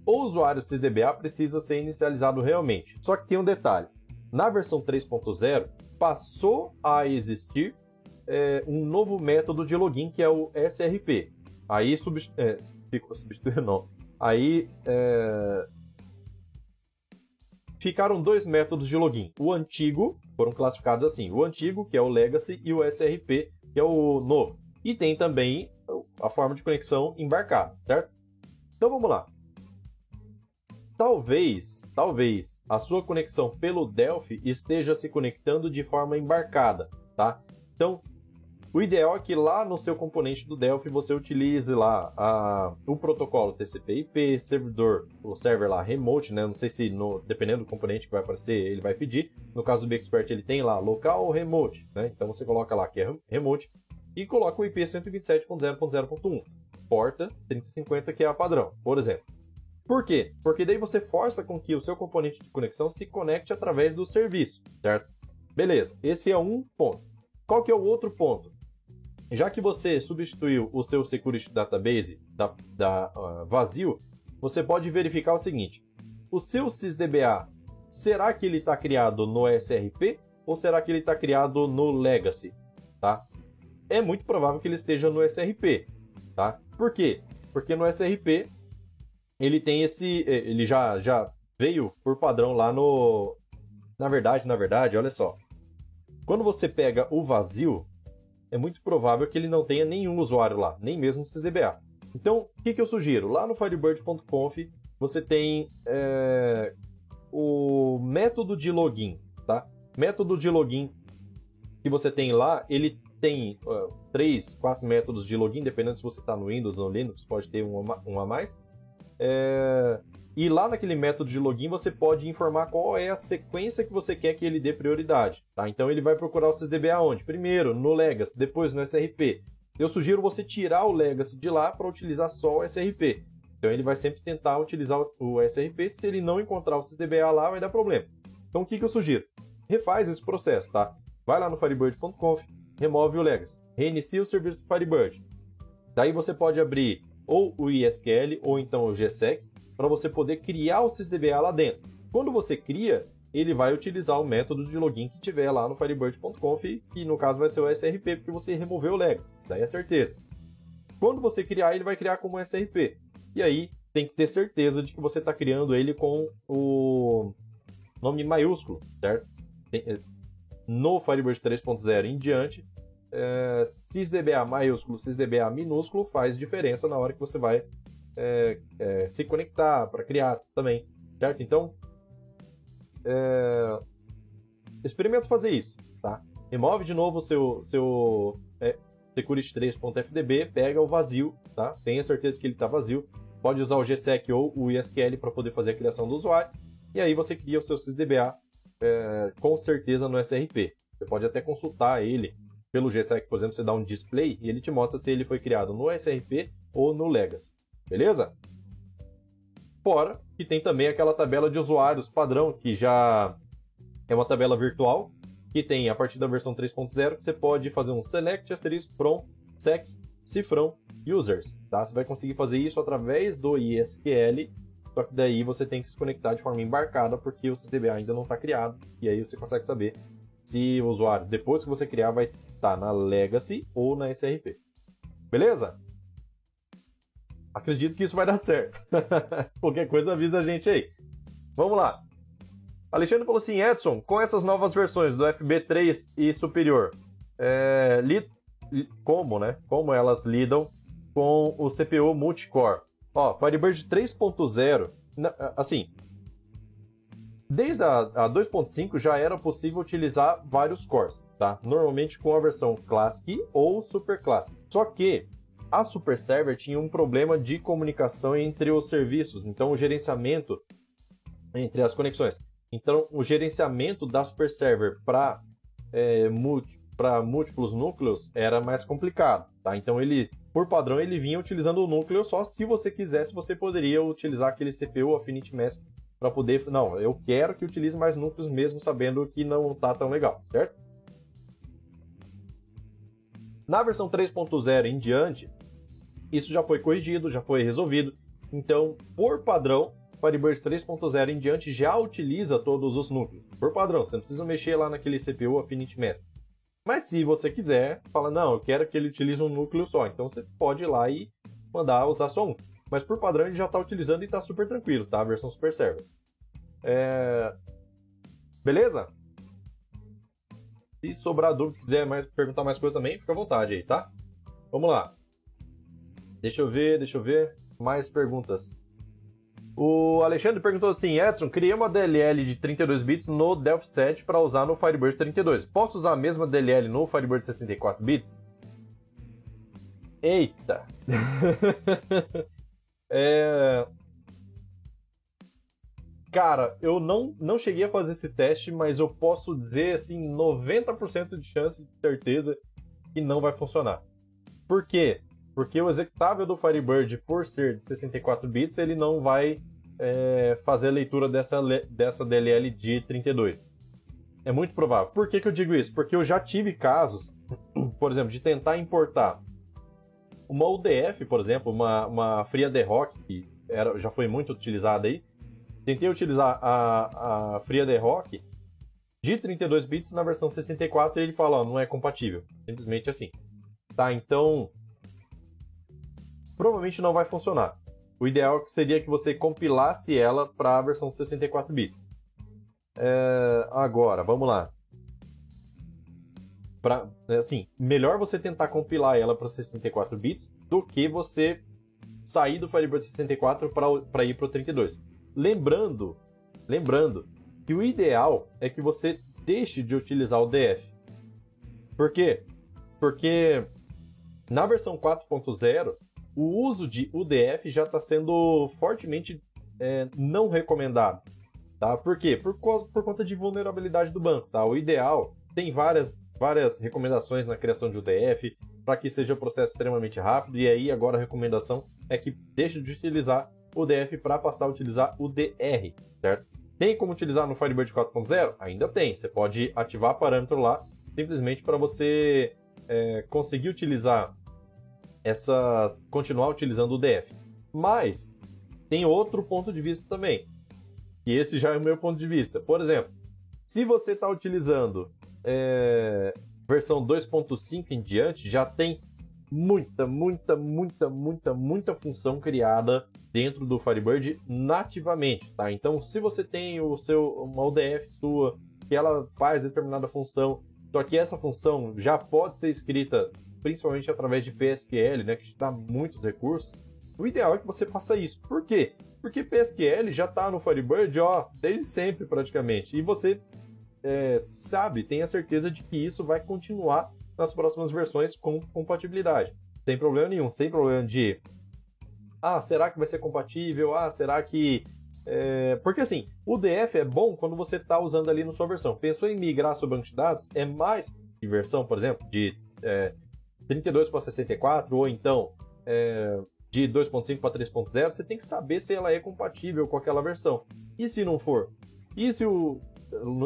O usuário SysDBA precisa ser inicializado realmente. Só que tem um detalhe. Na versão 3.0, passou a existir é, um novo método de login, que é o SRP. Aí substitu... é, não. Aí é... ficaram dois métodos de login. O antigo, foram classificados assim: o antigo, que é o Legacy, e o SRP, que é o novo. E tem também a forma de conexão embarcada, certo? Então vamos lá. Talvez, talvez a sua conexão pelo Delphi esteja se conectando de forma embarcada, tá? Então, o ideal é que lá no seu componente do Delphi você utilize lá a, o protocolo TCP/IP, servidor, o server lá remote, né? Não sei se no, dependendo do componente que vai aparecer, ele vai pedir. No caso do Bexpert ele tem lá local ou remote, né? Então você coloca lá que é remote e coloca o IP 127.0.0.1, porta 3050 que é a padrão, por exemplo. Por quê? Porque daí você força com que o seu componente de conexão se conecte através do serviço, certo? Beleza, esse é um ponto. Qual que é o outro ponto? Já que você substituiu o seu Security Database da, da uh, vazio, você pode verificar o seguinte: o seu SysDBA, será que ele está criado no SRP ou será que ele está criado no Legacy? Tá? é muito provável que ele esteja no SRP, tá? Por quê? Porque no SRP ele tem esse, ele já já veio por padrão lá no, na verdade, na verdade, olha só, quando você pega o vazio, é muito provável que ele não tenha nenhum usuário lá, nem mesmo no SysDBA. Então, o que, que eu sugiro? Lá no Firebird.conf você tem é, o método de login, tá? Método de login que você tem lá, ele tem uh, três, quatro métodos de login, dependendo se você está no Windows ou no Linux, pode ter um um a mais. É... E lá naquele método de login você pode informar qual é a sequência que você quer que ele dê prioridade. Tá? Então ele vai procurar o CDB aonde? Primeiro no Legacy, depois no SRP. Eu sugiro você tirar o Legacy de lá para utilizar só o SRP. Então ele vai sempre tentar utilizar o SRP. Se ele não encontrar o CDBA lá, vai dar problema. Então o que, que eu sugiro? Refaz esse processo, tá? Vai lá no firebird.conf, remove o legacy, reinicia o serviço do Firebird. Daí você pode abrir ou o ISQL ou então o GSEC para você poder criar o SysDBA lá dentro. Quando você cria, ele vai utilizar o método de login que tiver lá no firebird.conf, que no caso vai ser o SRP, porque você removeu o legacy. Daí é certeza. Quando você criar, ele vai criar como SRP. E aí tem que ter certeza de que você está criando ele com o nome maiúsculo, certo? no Firebird 3.0 em diante, é, sysdba maiúsculo, sysdba minúsculo faz diferença na hora que você vai é, é, se conectar para criar também, certo? Então, é, fazer isso, tá? Remove de novo seu, seu é, security3.fdb, pega o vazio, tá? Tenha certeza que ele está vazio. Pode usar o GSEC ou o ISQL para poder fazer a criação do usuário. E aí você cria o seu sysdba é, com certeza no SRP. Você pode até consultar ele pelo GSEC, por exemplo, você dá um display e ele te mostra se ele foi criado no SRP ou no Legacy. Beleza? Fora que tem também aquela tabela de usuários padrão, que já é uma tabela virtual, que tem a partir da versão 3.0, que você pode fazer um select asterisco from sec cifrão users. Tá? Você vai conseguir fazer isso através do ISQL só que daí você tem que se conectar de forma embarcada, porque o CTBA ainda não está criado. E aí você consegue saber se o usuário, depois que você criar, vai estar tá na Legacy ou na SRP. Beleza? Acredito que isso vai dar certo. Qualquer coisa avisa a gente aí. Vamos lá. Alexandre falou assim, Edson, com essas novas versões do FB3 e superior, é, li, como, né? Como elas lidam com o CPU multicore? Ó, Firebird 3.0, assim, desde a, a 2.5 já era possível utilizar vários cores, tá? Normalmente com a versão Classic ou Super Classic. Só que a Super Server tinha um problema de comunicação entre os serviços, então o gerenciamento entre as conexões. Então, o gerenciamento da Super Server para é, múltiplos núcleos era mais complicado, tá? Então, ele, por padrão, ele vinha utilizando o núcleo só se você quisesse, você poderia utilizar aquele CPU Affinity Mask para poder... Não, eu quero que utilize mais núcleos mesmo sabendo que não tá tão legal, certo? Na versão 3.0 em diante, isso já foi corrigido, já foi resolvido. Então, por padrão, Firebird 3.0 em diante já utiliza todos os núcleos. Por padrão, você não precisa mexer lá naquele CPU Affinity Mask. Mas se você quiser, fala, não, eu quero que ele utilize um núcleo só. Então você pode ir lá e mandar usar só um. Mas por padrão ele já está utilizando e está super tranquilo, tá? A versão Super Server. É... Beleza? Se sobrar dúvida, quiser mais, perguntar mais coisa também, fica à vontade aí, tá? Vamos lá. Deixa eu ver, deixa eu ver. Mais perguntas. O Alexandre perguntou assim: Edson, criei uma DLL de 32 bits no Delphi 7 para usar no Firebird 32. Posso usar a mesma DLL no Firebird 64 bits? Eita! é... Cara, eu não, não cheguei a fazer esse teste, mas eu posso dizer assim, 90% de chance de certeza que não vai funcionar. Por quê? Porque o executável do Firebird, por ser de 64 bits, ele não vai é, fazer a leitura dessa, dessa DLL de 32. É muito provável. Por que, que eu digo isso? Porque eu já tive casos, por exemplo, de tentar importar uma UDF, por exemplo, uma, uma FreeADRock, que era, já foi muito utilizada aí. Tentei utilizar a, a FreeADRock de 32 bits na versão 64 e ele fala, ó, não é compatível. Simplesmente assim. Tá, então provavelmente não vai funcionar. O ideal seria que você compilasse ela para a versão 64 bits. É, agora, vamos lá. Pra, assim, melhor você tentar compilar ela para 64 bits do que você sair do Firebird 64 para ir para o 32. Lembrando, lembrando que o ideal é que você deixe de utilizar o DF. Por quê? Porque na versão 4.0 o uso de UDF já está sendo fortemente é, não recomendado. Tá? Por quê? Por, por conta de vulnerabilidade do banco. Tá? O ideal tem várias, várias recomendações na criação de UDF para que seja um processo extremamente rápido. E aí agora a recomendação é que deixe de utilizar UDF para passar a utilizar UDR, certo? Tem como utilizar no Firebird 4.0? Ainda tem. Você pode ativar parâmetro lá simplesmente para você é, conseguir utilizar essas continuar utilizando o DF. Mas tem outro ponto de vista também. E esse já é o meu ponto de vista. Por exemplo, se você está utilizando é, versão 2.5 em diante, já tem muita, muita, muita, muita, muita função criada dentro do Firebird nativamente, tá? Então, se você tem o seu uma UDF sua que ela faz determinada função, só que essa função já pode ser escrita principalmente através de PSQL, né, que te dá muitos recursos, o ideal é que você faça isso. Por quê? Porque PSQL já está no Firebird ó, desde sempre praticamente. E você é, sabe, tem a certeza de que isso vai continuar nas próximas versões com compatibilidade. Sem problema nenhum, sem problema de. Ah, será que vai ser compatível? Ah, será que. É... Porque assim, o DF é bom quando você está usando ali na sua versão. Pensou em migrar seu banco de dados? É mais de versão, por exemplo, de é, 32 para 64 ou então é, de 2.5 para 3.0, você tem que saber se ela é compatível com aquela versão. E se não for? E se o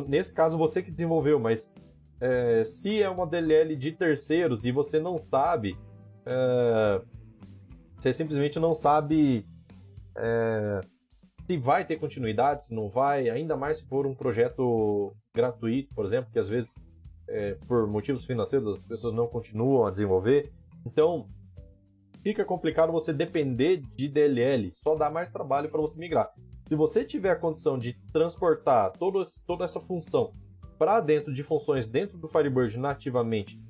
nesse caso você que desenvolveu, mas é, se é uma DLL de terceiros e você não sabe, é, você simplesmente não sabe é, se vai ter continuidade, se não vai, ainda mais se for um projeto gratuito, por exemplo, que às vezes é, por motivos financeiros as pessoas não continuam a desenvolver. Então, fica complicado você depender de DLL, só dá mais trabalho para você migrar. Se você tiver a condição de transportar todo, toda essa função para dentro de funções dentro do Firebird nativamente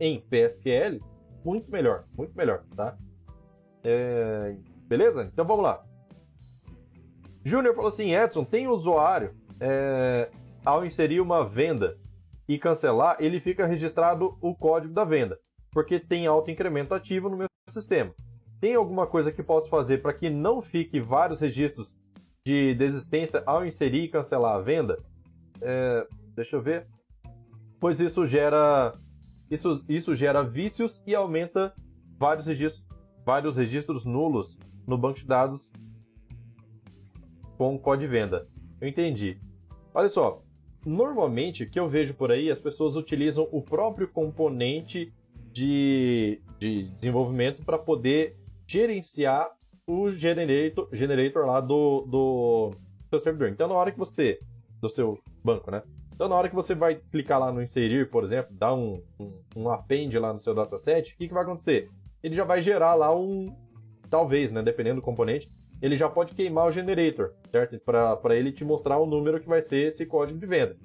em PSQL, muito melhor, muito melhor, tá? É... Beleza? Então vamos lá. Júnior falou assim, Edson, tem usuário é... ao inserir uma venda e cancelar, ele fica registrado o código da venda, porque tem auto incremento ativo no meu sistema. Tem alguma coisa que posso fazer para que não fique vários registros de desistência ao inserir e cancelar a venda? É, deixa eu ver. Pois isso gera isso, isso gera vícios e aumenta vários registros, vários registros nulos no banco de dados com código de venda. Eu entendi. Olha só, normalmente o que eu vejo por aí, as pessoas utilizam o próprio componente de, de desenvolvimento para poder gerenciar o generator, generator lá do, do seu servidor. Então, na hora que você, do seu banco, né? Então, na hora que você vai clicar lá no inserir, por exemplo, dar um, um, um append lá no seu dataset, o que, que vai acontecer? Ele já vai gerar lá um, talvez, né, dependendo do componente, ele já pode queimar o generator, certo? Para ele te mostrar o número que vai ser esse código de venda.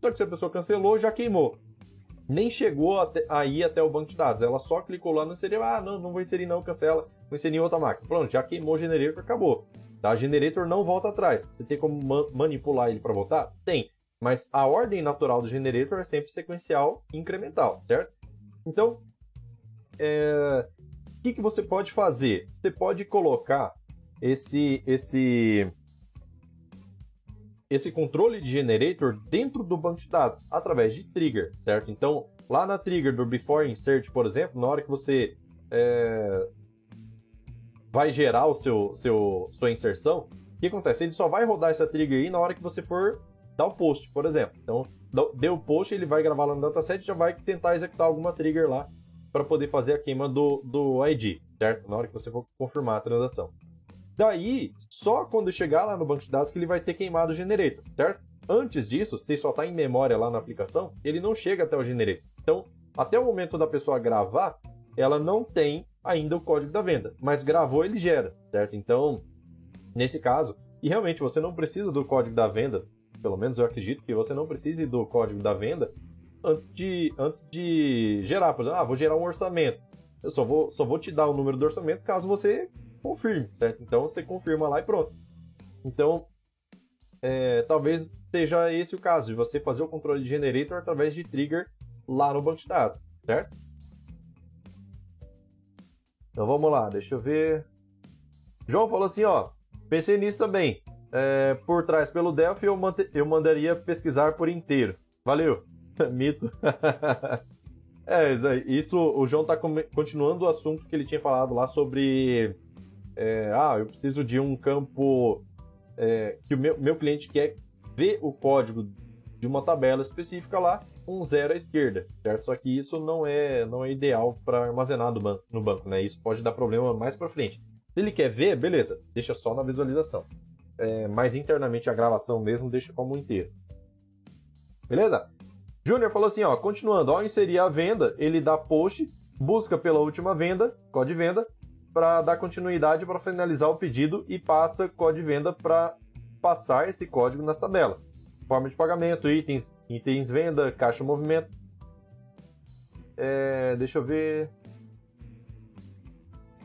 Só que se a pessoa cancelou, já queimou nem chegou até, aí até o banco de dados. Ela só clicou lá no inserir, ah, não, não vou inserir não, cancela, vou inserir em outra máquina. Pronto, já queimou o generator, acabou. Tá? Generator não volta atrás. Você tem como ma manipular ele para voltar? Tem. Mas a ordem natural do generator é sempre sequencial incremental, certo? Então, é... que, que você pode fazer? Você pode colocar esse, esse esse controle de generator dentro do banco de dados, através de trigger, certo? Então, lá na trigger do before insert, por exemplo, na hora que você é, vai gerar o seu, seu sua inserção, o que acontece? Ele só vai rodar essa trigger aí na hora que você for dar o post, por exemplo. Então, deu o post, ele vai gravar lá no dataset e já vai tentar executar alguma trigger lá para poder fazer a queima do, do ID, certo? Na hora que você for confirmar a transação. Daí, só quando chegar lá no banco de dados que ele vai ter queimado o generator, certo? Antes disso, se só está em memória lá na aplicação, ele não chega até o generator. Então, até o momento da pessoa gravar, ela não tem ainda o código da venda, mas gravou ele gera, certo? Então, nesse caso, e realmente você não precisa do código da venda, pelo menos eu acredito que você não precise do código da venda antes de, antes de gerar. Por exemplo, ah, vou gerar um orçamento. Eu só vou, só vou te dar o número do orçamento caso você confirme, certo? Então você confirma lá e pronto. Então, é, talvez seja esse o caso, de você fazer o controle de generator através de trigger lá no banco de dados, certo? Então vamos lá, deixa eu ver. João falou assim, ó, pensei nisso também. É, por trás pelo Delphi eu, eu mandaria pesquisar por inteiro. Valeu, mito. é, isso o João tá continuando o assunto que ele tinha falado lá sobre é, ah, eu preciso de um campo é, que o meu, meu cliente quer ver o código de uma tabela específica lá, um zero à esquerda, certo? Só que isso não é, não é ideal para armazenar no banco, no banco, né? Isso pode dar problema mais para frente. Se ele quer ver, beleza, deixa só na visualização. É, mas internamente a gravação mesmo deixa como inteiro. Beleza? Júnior falou assim, ó, continuando, ao inserir a venda, ele dá post, busca pela última venda, código de venda, para dar continuidade para finalizar o pedido e passa código de venda para passar esse código nas tabelas. Forma de pagamento, itens, itens venda, caixa movimento. É, deixa eu ver.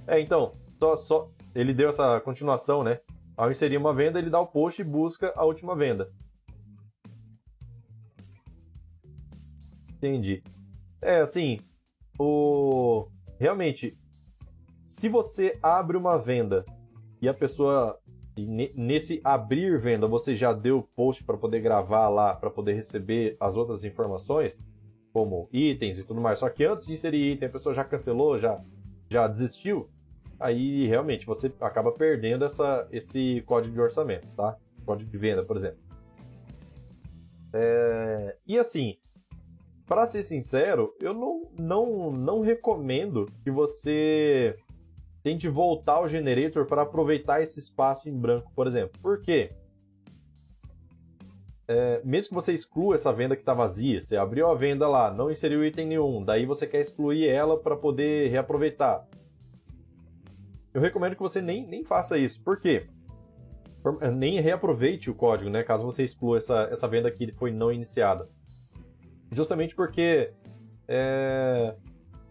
É, então, só, só ele deu essa continuação, né? Ao inserir uma venda, ele dá o post e busca a última venda. Entendi. É, assim, o realmente se você abre uma venda e a pessoa nesse abrir venda você já deu post para poder gravar lá para poder receber as outras informações como itens e tudo mais só que antes de inserir item a pessoa já cancelou já já desistiu aí realmente você acaba perdendo essa esse código de orçamento tá código de venda por exemplo é... e assim para ser sincero eu não não não recomendo que você tente voltar o generator para aproveitar esse espaço em branco, por exemplo. Por quê? É, mesmo que você exclua essa venda que está vazia, você abriu a venda lá, não inseriu item nenhum, daí você quer excluir ela para poder reaproveitar. Eu recomendo que você nem, nem faça isso. Por quê? nem reaproveite o código, né? Caso você exclua essa, essa venda que foi não iniciada. Justamente porque é,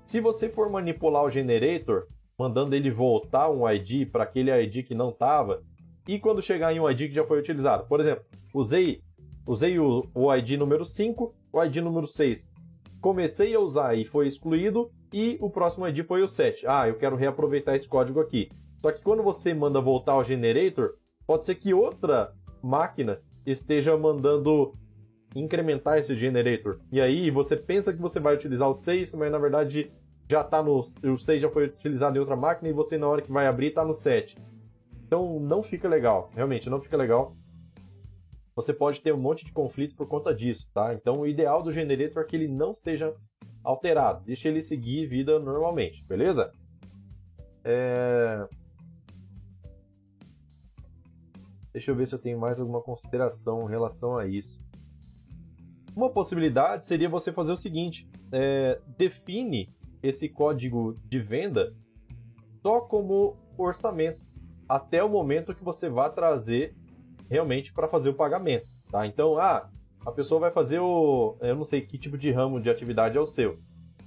se você for manipular o generator, mandando ele voltar um ID para aquele ID que não estava, e quando chegar em um ID que já foi utilizado, por exemplo, usei, usei o, o ID número 5, o ID número 6, comecei a usar e foi excluído, e o próximo ID foi o 7. Ah, eu quero reaproveitar esse código aqui. Só que quando você manda voltar ao generator, pode ser que outra máquina esteja mandando incrementar esse generator. E aí você pensa que você vai utilizar o 6, mas na verdade já tá no. O 6 já foi utilizado em outra máquina e você na hora que vai abrir tá no 7. Então não fica legal, realmente não fica legal. Você pode ter um monte de conflito por conta disso, tá? Então o ideal do generator é que ele não seja alterado, deixa ele seguir vida normalmente, beleza? É... Deixa eu ver se eu tenho mais alguma consideração em relação a isso. Uma possibilidade seria você fazer o seguinte: é, define esse código de venda só como orçamento até o momento que você vai trazer realmente para fazer o pagamento, tá? Então, ah, a pessoa vai fazer o, eu não sei que tipo de ramo de atividade é o seu,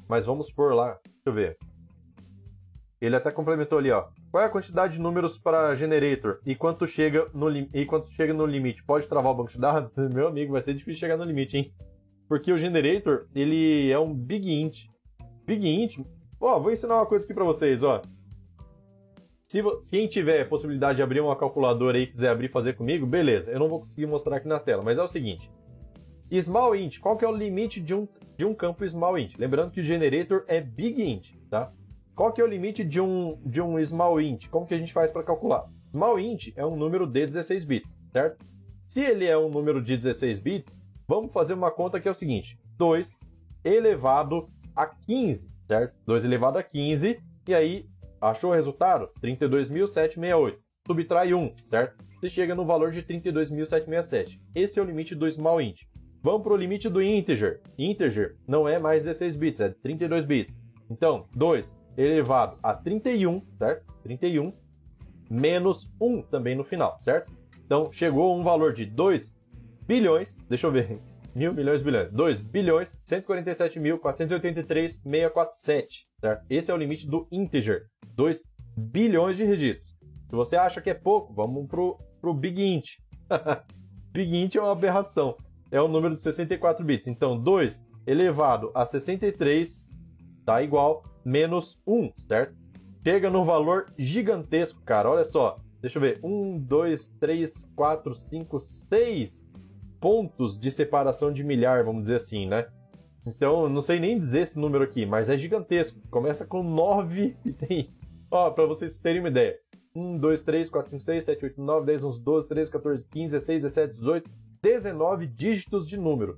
mas vamos por lá, deixa eu ver. Ele até complementou ali, ó. Qual é a quantidade de números para generator e quanto chega no, e quanto chega no limite? Pode travar o banco de dados? Meu amigo, vai ser difícil chegar no limite, hein? Porque o generator, ele é um big int. Big int, ó, vou ensinar uma coisa aqui para vocês, ó. Se quem tiver possibilidade de abrir uma calculadora aí, quiser abrir e fazer comigo, beleza. Eu não vou conseguir mostrar aqui na tela, mas é o seguinte. Small int, qual que é o limite de um, de um campo small int? Lembrando que o generator é big int, tá? Qual que é o limite de um, de um small int? Como que a gente faz para calcular? Small int é um número de 16 bits, certo? Se ele é um número de 16 bits, vamos fazer uma conta que é o seguinte: 2 elevado a 15, certo? 2 elevado a 15, e aí, achou o resultado? 32.768. Subtrai 1, certo? Você chega no valor de 32.767. Esse é o limite do small int. Vamos para o limite do integer. Integer não é mais 16 bits, é 32 bits. Então, 2 elevado a 31, certo? 31 menos 1 também no final, certo? Então, chegou um valor de 2 bilhões, deixa eu ver, mil milhões, bilhões, 2 bilhões, 147 mil, 483, 647, certo? Esse é o limite do integer, 2 bilhões de registros. Se você acha que é pouco, vamos pro, pro Big Int. Big Int é uma aberração, é um número de 64 bits, então 2 elevado a 63 dá igual menos 1, certo? Chega num valor gigantesco, cara. Olha só. Deixa eu ver. 1, 2, 3, 4, 5, 6 pontos de separação de milhar, vamos dizer assim, né? Então, não sei nem dizer esse número aqui, mas é gigantesco. Começa com 9 e tem. Ó, pra vocês terem uma ideia. 1, 2, 3, 4, 5, 6, 7, 8, 9, 10, 11, 12, 13, 14, 15, 16, 17, 18, 19 dígitos de número.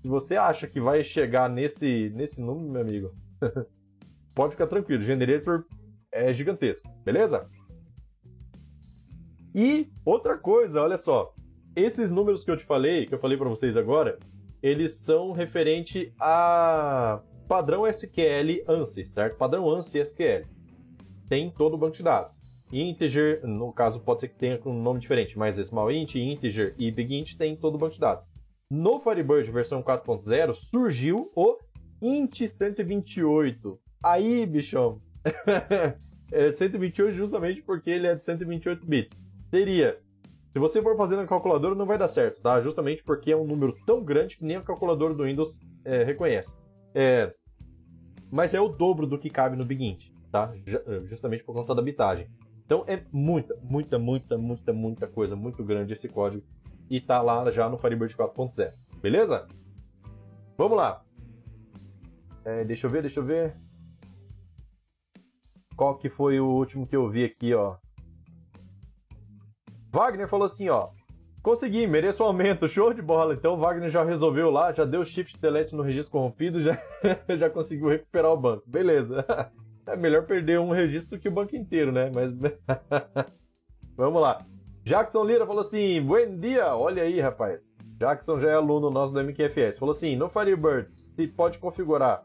Se você acha que vai chegar nesse, nesse número, meu amigo, pode ficar tranquilo, o generator é gigantesco, beleza? E outra coisa, olha só, esses números que eu te falei, que eu falei para vocês agora, eles são referente a padrão SQL ANSI, certo? Padrão ANSI SQL. Tem todo o banco de dados. Integer, no caso, pode ser que tenha um nome diferente, mas Small Int, Integer e Big Int tem todo o banco de dados. No Firebird versão 4.0 surgiu o Int 128. Aí, bichão. é 128 justamente porque ele é de 128 bits. Seria. Se você for fazer na calculadora, não vai dar certo, tá? Justamente porque é um número tão grande que nem a calculadora do Windows é, reconhece. É, mas é o dobro do que cabe no Big tá? Justamente por conta da bitagem. Então é muita, muita, muita, muita, muita coisa, muito grande esse código. E tá lá já no Firebird 4.0. Beleza? Vamos lá. É, deixa eu ver, deixa eu ver. Qual que foi o último que eu vi aqui, ó? Wagner falou assim, ó. Consegui, mereço um aumento, show de bola. Então o Wagner já resolveu lá, já deu shift delete no registro corrompido, já, já conseguiu recuperar o banco. Beleza. É melhor perder um registro que o banco inteiro, né? Mas vamos lá. Jackson Lira falou assim: Bom dia! Olha aí, rapaz. Jackson já é aluno nosso do MQFS. Falou assim: no Firebird se pode configurar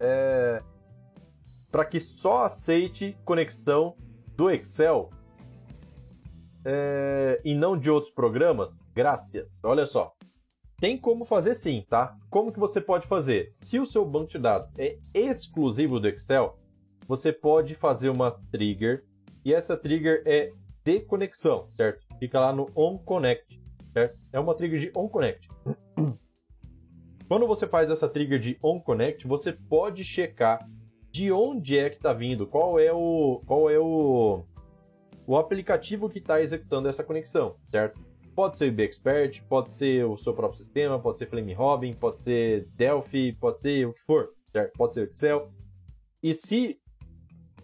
é, para que só aceite conexão do Excel. é, e não de outros programas? Graças. Olha só. Tem como fazer sim, tá? Como que você pode fazer? Se o seu banco de dados é exclusivo do Excel, você pode fazer uma trigger e essa trigger é de conexão, certo? Fica lá no onConnect, certo? É uma trigger de onConnect. Quando você faz essa trigger de onConnect, você pode checar de onde é que está vindo, qual é o qual é o, o aplicativo que está executando essa conexão, certo? Pode ser o BXpert, pode ser o seu próprio sistema, pode ser Flame Robin, pode ser Delphi, pode ser o que for, certo? Pode ser Excel. E se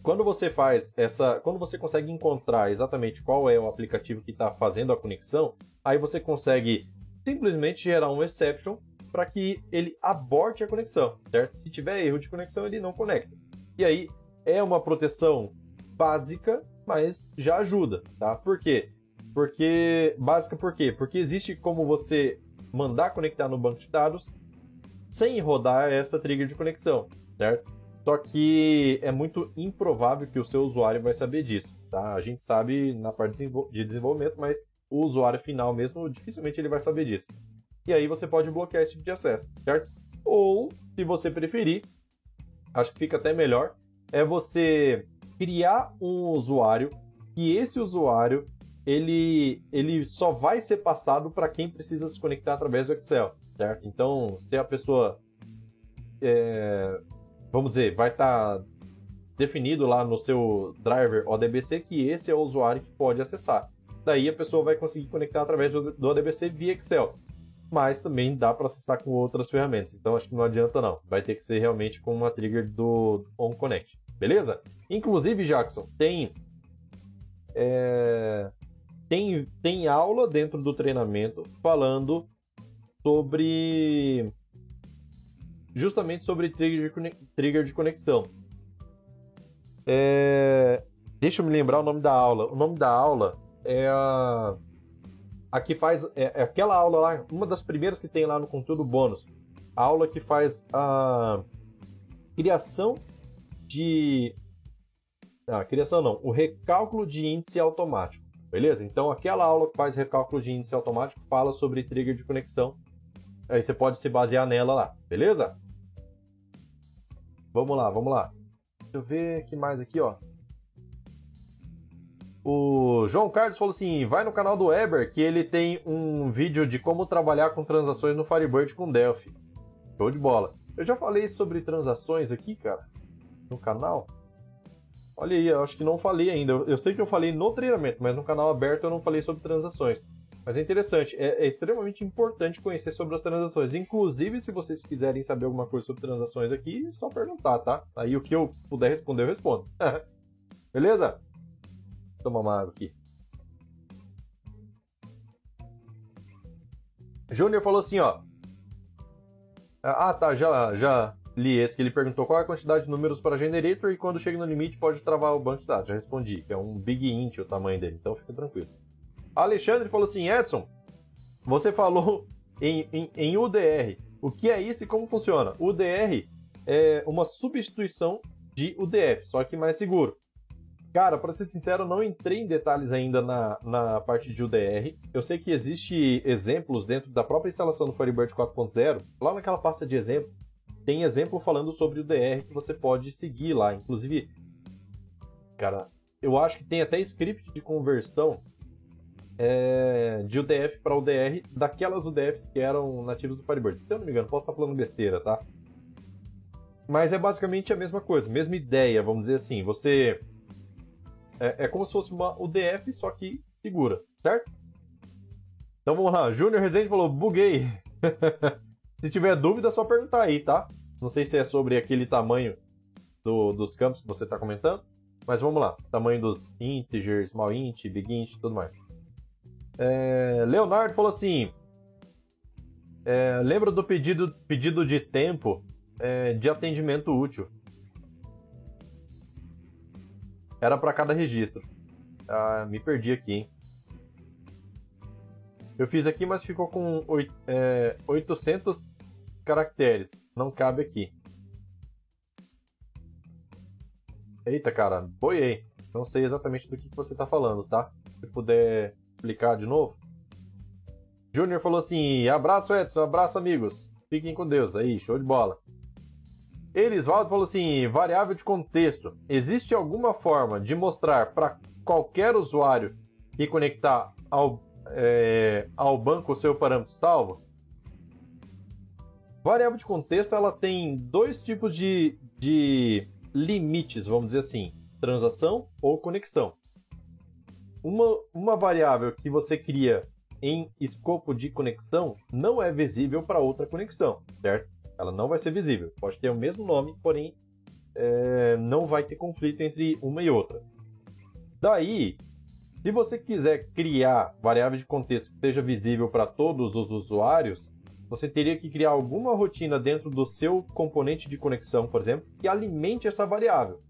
quando você faz essa, quando você consegue encontrar exatamente qual é o aplicativo que está fazendo a conexão, aí você consegue simplesmente gerar um exception para que ele aborte a conexão, certo? Se tiver erro de conexão, ele não conecta. E aí é uma proteção básica, mas já ajuda, tá? Por quê? Porque básica por quê? Porque existe como você mandar conectar no banco de dados sem rodar essa trigger de conexão, certo? Só que é muito improvável que o seu usuário vai saber disso, tá? A gente sabe na parte de desenvolvimento, mas o usuário final mesmo dificilmente ele vai saber disso e aí você pode bloquear esse tipo de acesso, certo? Ou, se você preferir, acho que fica até melhor, é você criar um usuário e esse usuário ele, ele só vai ser passado para quem precisa se conectar através do Excel, certo? Então, se a pessoa, é, vamos dizer, vai estar tá definido lá no seu driver ODBC que esse é o usuário que pode acessar. Daí a pessoa vai conseguir conectar através do ODBC via Excel mas também dá para acessar com outras ferramentas. Então acho que não adianta não. Vai ter que ser realmente com uma trigger do OnConnect. Beleza? Inclusive, Jackson, tem, é, tem, tem aula dentro do treinamento falando sobre justamente sobre trigger de, trigger de conexão. É, deixa eu me lembrar o nome da aula. O nome da aula é a Aqui faz é, é, aquela aula lá, uma das primeiras que tem lá no conteúdo bônus. A aula que faz a criação de. Ah, criação não, o recálculo de índice automático. Beleza? Então, aquela aula que faz recálculo de índice automático fala sobre trigger de conexão. Aí você pode se basear nela lá, beleza? Vamos lá, vamos lá. Deixa eu ver que mais aqui, ó. O João Carlos falou assim: vai no canal do Weber que ele tem um vídeo de como trabalhar com transações no Firebird com Delphi. Show de bola. Eu já falei sobre transações aqui, cara, no canal. Olha aí, eu acho que não falei ainda. Eu sei que eu falei no treinamento, mas no canal aberto eu não falei sobre transações. Mas é interessante, é, é extremamente importante conhecer sobre as transações. Inclusive, se vocês quiserem saber alguma coisa sobre transações aqui, é só perguntar, tá? Aí o que eu puder responder, eu respondo. Beleza? Tomar uma água aqui. Júnior falou assim, ó. Ah, tá, já, já li esse que ele perguntou qual é a quantidade de números para generator e quando chega no limite pode travar o banco de dados. Já respondi, que é um big int o tamanho dele, então fica tranquilo. Alexandre falou assim, Edson, você falou em, em, em UDR. O que é isso e como funciona? UDR é uma substituição de UDF, só que mais seguro. Cara, para ser sincero, não entrei em detalhes ainda na, na parte de UDR. Eu sei que existe exemplos dentro da própria instalação do Firebird 4.0. Lá naquela pasta de exemplo, tem exemplo falando sobre UDR que você pode seguir lá. Inclusive, cara, eu acho que tem até script de conversão é, de UDF para UDR daquelas UDFs que eram nativos do Firebird. Se eu não me engano, posso estar falando besteira, tá? Mas é basicamente a mesma coisa, mesma ideia, vamos dizer assim. Você é, é como se fosse uma UDF, só que segura, certo? Então vamos lá. Júnior Rezende falou, buguei. se tiver dúvida, é só perguntar aí, tá? Não sei se é sobre aquele tamanho do, dos campos que você está comentando, mas vamos lá. Tamanho dos integers, small int, big int tudo mais. É, Leonardo falou assim: é, lembra do pedido, pedido de tempo é, de atendimento útil? Era para cada registro. Ah, me perdi aqui, hein? Eu fiz aqui, mas ficou com 8, é, 800 caracteres. Não cabe aqui. Eita, cara, boiei. Não sei exatamente do que você está falando, tá? Se puder explicar de novo. Júnior falou assim: abraço, Edson, abraço, amigos. Fiquem com Deus. Aí, show de bola. Elisvaldo falou assim: variável de contexto. Existe alguma forma de mostrar para qualquer usuário que conectar ao, é, ao banco o seu parâmetro salvo? Variável de contexto ela tem dois tipos de, de limites, vamos dizer assim: transação ou conexão. Uma, uma variável que você cria em escopo de conexão não é visível para outra conexão, certo? Ela não vai ser visível. Pode ter o mesmo nome, porém é, não vai ter conflito entre uma e outra. Daí, se você quiser criar variável de contexto que seja visível para todos os usuários, você teria que criar alguma rotina dentro do seu componente de conexão, por exemplo, que alimente essa variável.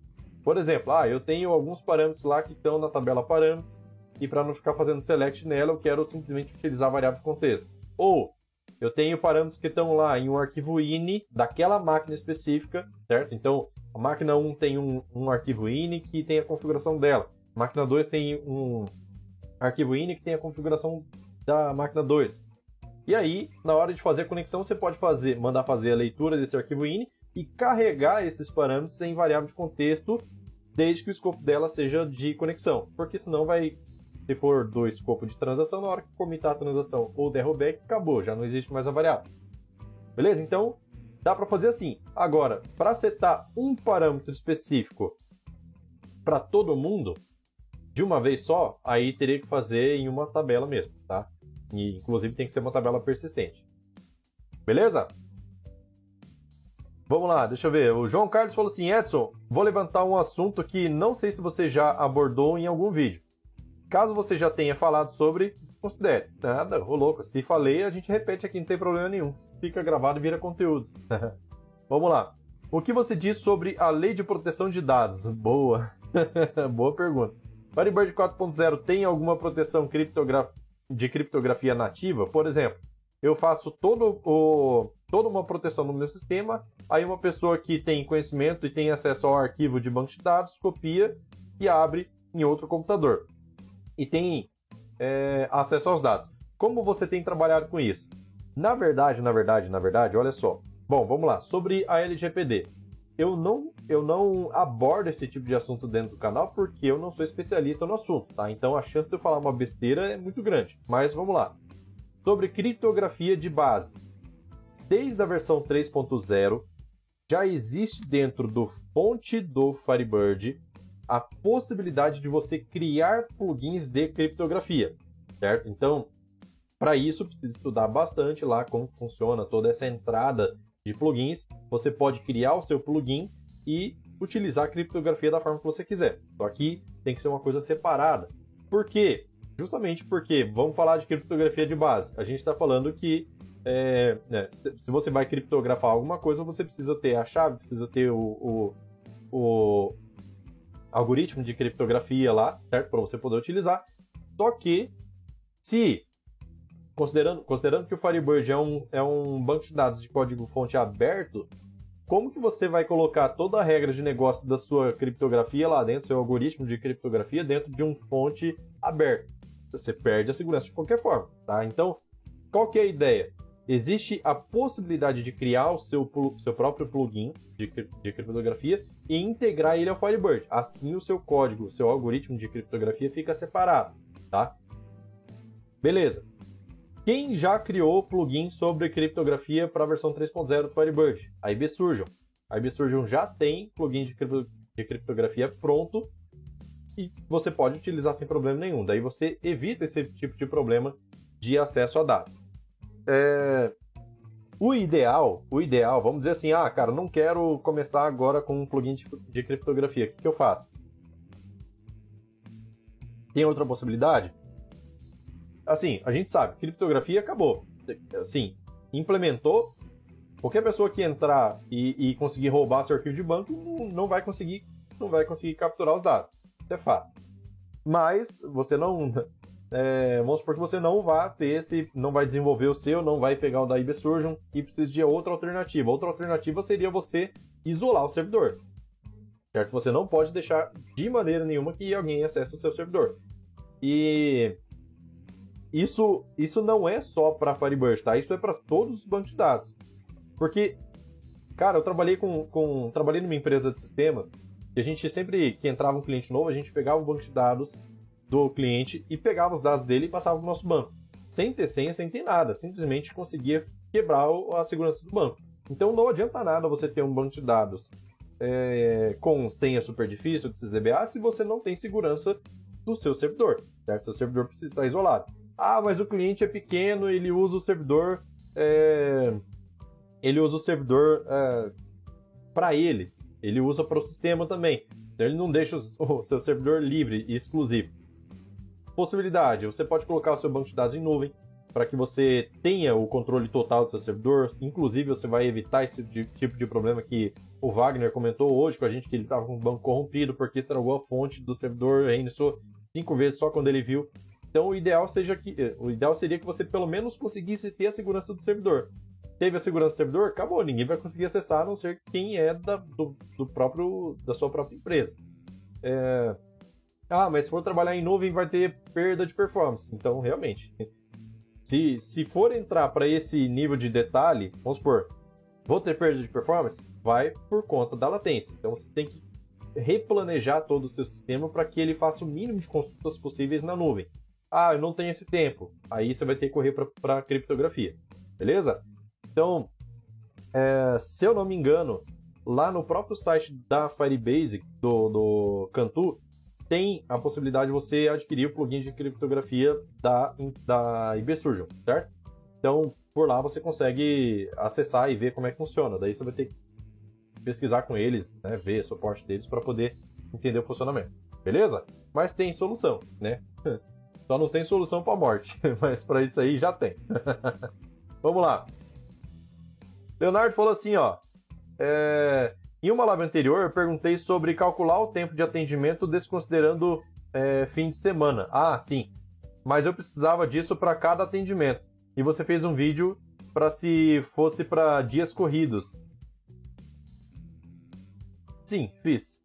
Por exemplo, ah, eu tenho alguns parâmetros lá que estão na tabela parâmetros e para não ficar fazendo select nela, eu quero simplesmente utilizar a variável de contexto. Ou eu tenho parâmetros que estão lá em um arquivo ini daquela máquina específica, certo? Então, a máquina 1 tem um, um arquivo ini que tem a configuração dela. A máquina 2 tem um arquivo ini que tem a configuração da máquina 2. E aí, na hora de fazer a conexão, você pode fazer, mandar fazer a leitura desse arquivo ini e carregar esses parâmetros em variável de contexto, desde que o escopo dela seja de conexão, porque senão vai se for do escopo de transação, na hora que comitar a transação ou der rollback, acabou, já não existe mais a variável. Beleza? Então, dá para fazer assim. Agora, para setar um parâmetro específico para todo mundo, de uma vez só, aí teria que fazer em uma tabela mesmo, tá? E, inclusive tem que ser uma tabela persistente. Beleza? Vamos lá, deixa eu ver. O João Carlos falou assim: Edson, vou levantar um assunto que não sei se você já abordou em algum vídeo. Caso você já tenha falado sobre, considere. Nada, rolou. Se falei, a gente repete aqui, não tem problema nenhum. Fica gravado e vira conteúdo. Vamos lá. O que você diz sobre a lei de proteção de dados? Boa. Boa pergunta. Firebird 4.0 tem alguma proteção de criptografia nativa? Por exemplo, eu faço todo o... toda uma proteção no meu sistema, aí uma pessoa que tem conhecimento e tem acesso ao arquivo de banco de dados copia e abre em outro computador e tem é, acesso aos dados. Como você tem trabalhado com isso? Na verdade, na verdade, na verdade, olha só. Bom, vamos lá. Sobre a LGPD. Eu não, eu não abordo esse tipo de assunto dentro do canal porque eu não sou especialista no assunto, tá? Então a chance de eu falar uma besteira é muito grande. Mas vamos lá. Sobre criptografia de base. Desde a versão 3.0, já existe dentro do fonte do Firebird a possibilidade de você criar plugins de criptografia, certo? Então, para isso, precisa estudar bastante lá como funciona toda essa entrada de plugins. Você pode criar o seu plugin e utilizar a criptografia da forma que você quiser. Só que tem que ser uma coisa separada. Por quê? Justamente porque, vamos falar de criptografia de base. A gente está falando que é, né, se você vai criptografar alguma coisa, você precisa ter a chave, precisa ter o, o, o algoritmo de criptografia lá, certo? Para você poder utilizar. Só que, se, considerando, considerando que o Firebird é um, é um banco de dados de código-fonte aberto, como que você vai colocar toda a regra de negócio da sua criptografia lá dentro, seu algoritmo de criptografia, dentro de um fonte aberto? Você perde a segurança de qualquer forma, tá? Então, qual que é a ideia? Existe a possibilidade de criar o seu, seu próprio plugin de, de criptografia e integrar ele ao Firebird. Assim, o seu código, o seu algoritmo de criptografia fica separado, tá? Beleza. Quem já criou plugin sobre criptografia para a versão 3.0 do Firebird? A IBSurgeon. A IBSurgeon já tem plugin de, cripto, de criptografia pronto e você pode utilizar sem problema nenhum. Daí você evita esse tipo de problema de acesso a dados. É, o ideal, o ideal, vamos dizer assim, ah, cara, não quero começar agora com um plugin de, de criptografia. O que, que eu faço? Tem outra possibilidade? Assim, a gente sabe, criptografia acabou. Assim, implementou. Qualquer pessoa que entrar e, e conseguir roubar seu arquivo de banco não, vai conseguir, não vai conseguir capturar os dados. Isso é fato. Mas você não é, vamos supor que você não vai ter esse, não vai desenvolver o seu, não vai pegar o da IBSurgeon e precisa de outra alternativa. Outra alternativa seria você isolar o servidor. Certo? Você não pode deixar de maneira nenhuma que alguém acesse o seu servidor. E isso, isso não é só para Firebird, tá? Isso é para todos os bancos de dados. Porque, cara, eu trabalhei com, com trabalhei numa empresa de sistemas e a gente sempre que entrava um cliente novo, a gente pegava o banco de dados do cliente e pegava os dados dele e passava para o nosso banco. Sem ter senha, sem ter nada. Simplesmente conseguia quebrar a segurança do banco. Então não adianta nada você ter um banco de dados é, com senha super difícil de DBA se você não tem segurança do seu servidor, certo? Seu servidor precisa estar isolado. Ah, mas o cliente é pequeno, ele usa o servidor, é, ele usa o servidor é, para ele, ele usa para o sistema também. Então ele não deixa o seu servidor livre e exclusivo. Possibilidade: você pode colocar o seu banco de dados em nuvem para que você tenha o controle total do seu servidor. Inclusive, você vai evitar esse tipo de problema que o Wagner comentou hoje com a gente, que ele estava com o banco corrompido porque estragou a fonte do servidor, reiniciou cinco vezes só quando ele viu. Então, o ideal, seja que, eh, o ideal seria que você pelo menos conseguisse ter a segurança do servidor. Teve a segurança do servidor? Acabou, ninguém vai conseguir acessar, a não ser quem é da, do, do próprio, da sua própria empresa. É, ah, mas se for trabalhar em nuvem vai ter perda de performance. Então, realmente, se, se for entrar para esse nível de detalhe, vamos supor, vou ter perda de performance? Vai por conta da latência. Então, você tem que replanejar todo o seu sistema para que ele faça o mínimo de consultas possíveis na nuvem. Ah, eu não tenho esse tempo. Aí você vai ter que correr para criptografia. Beleza? Então, é, se eu não me engano, lá no próprio site da Firebase, do, do Cantu, tem a possibilidade de você adquirir o plugin de criptografia da, da IBSurgeon, certo? Então, por lá você consegue acessar e ver como é que funciona. Daí você vai ter que pesquisar com eles, né, ver suporte deles para poder entender o funcionamento. Beleza? Mas tem solução, né? Só não tem solução para morte, mas para isso aí já tem. Vamos lá. Leonardo falou assim, ó. É, em uma live anterior, eu perguntei sobre calcular o tempo de atendimento desconsiderando é, fim de semana. Ah, sim. Mas eu precisava disso para cada atendimento. E você fez um vídeo para se fosse para dias corridos. Sim, fiz.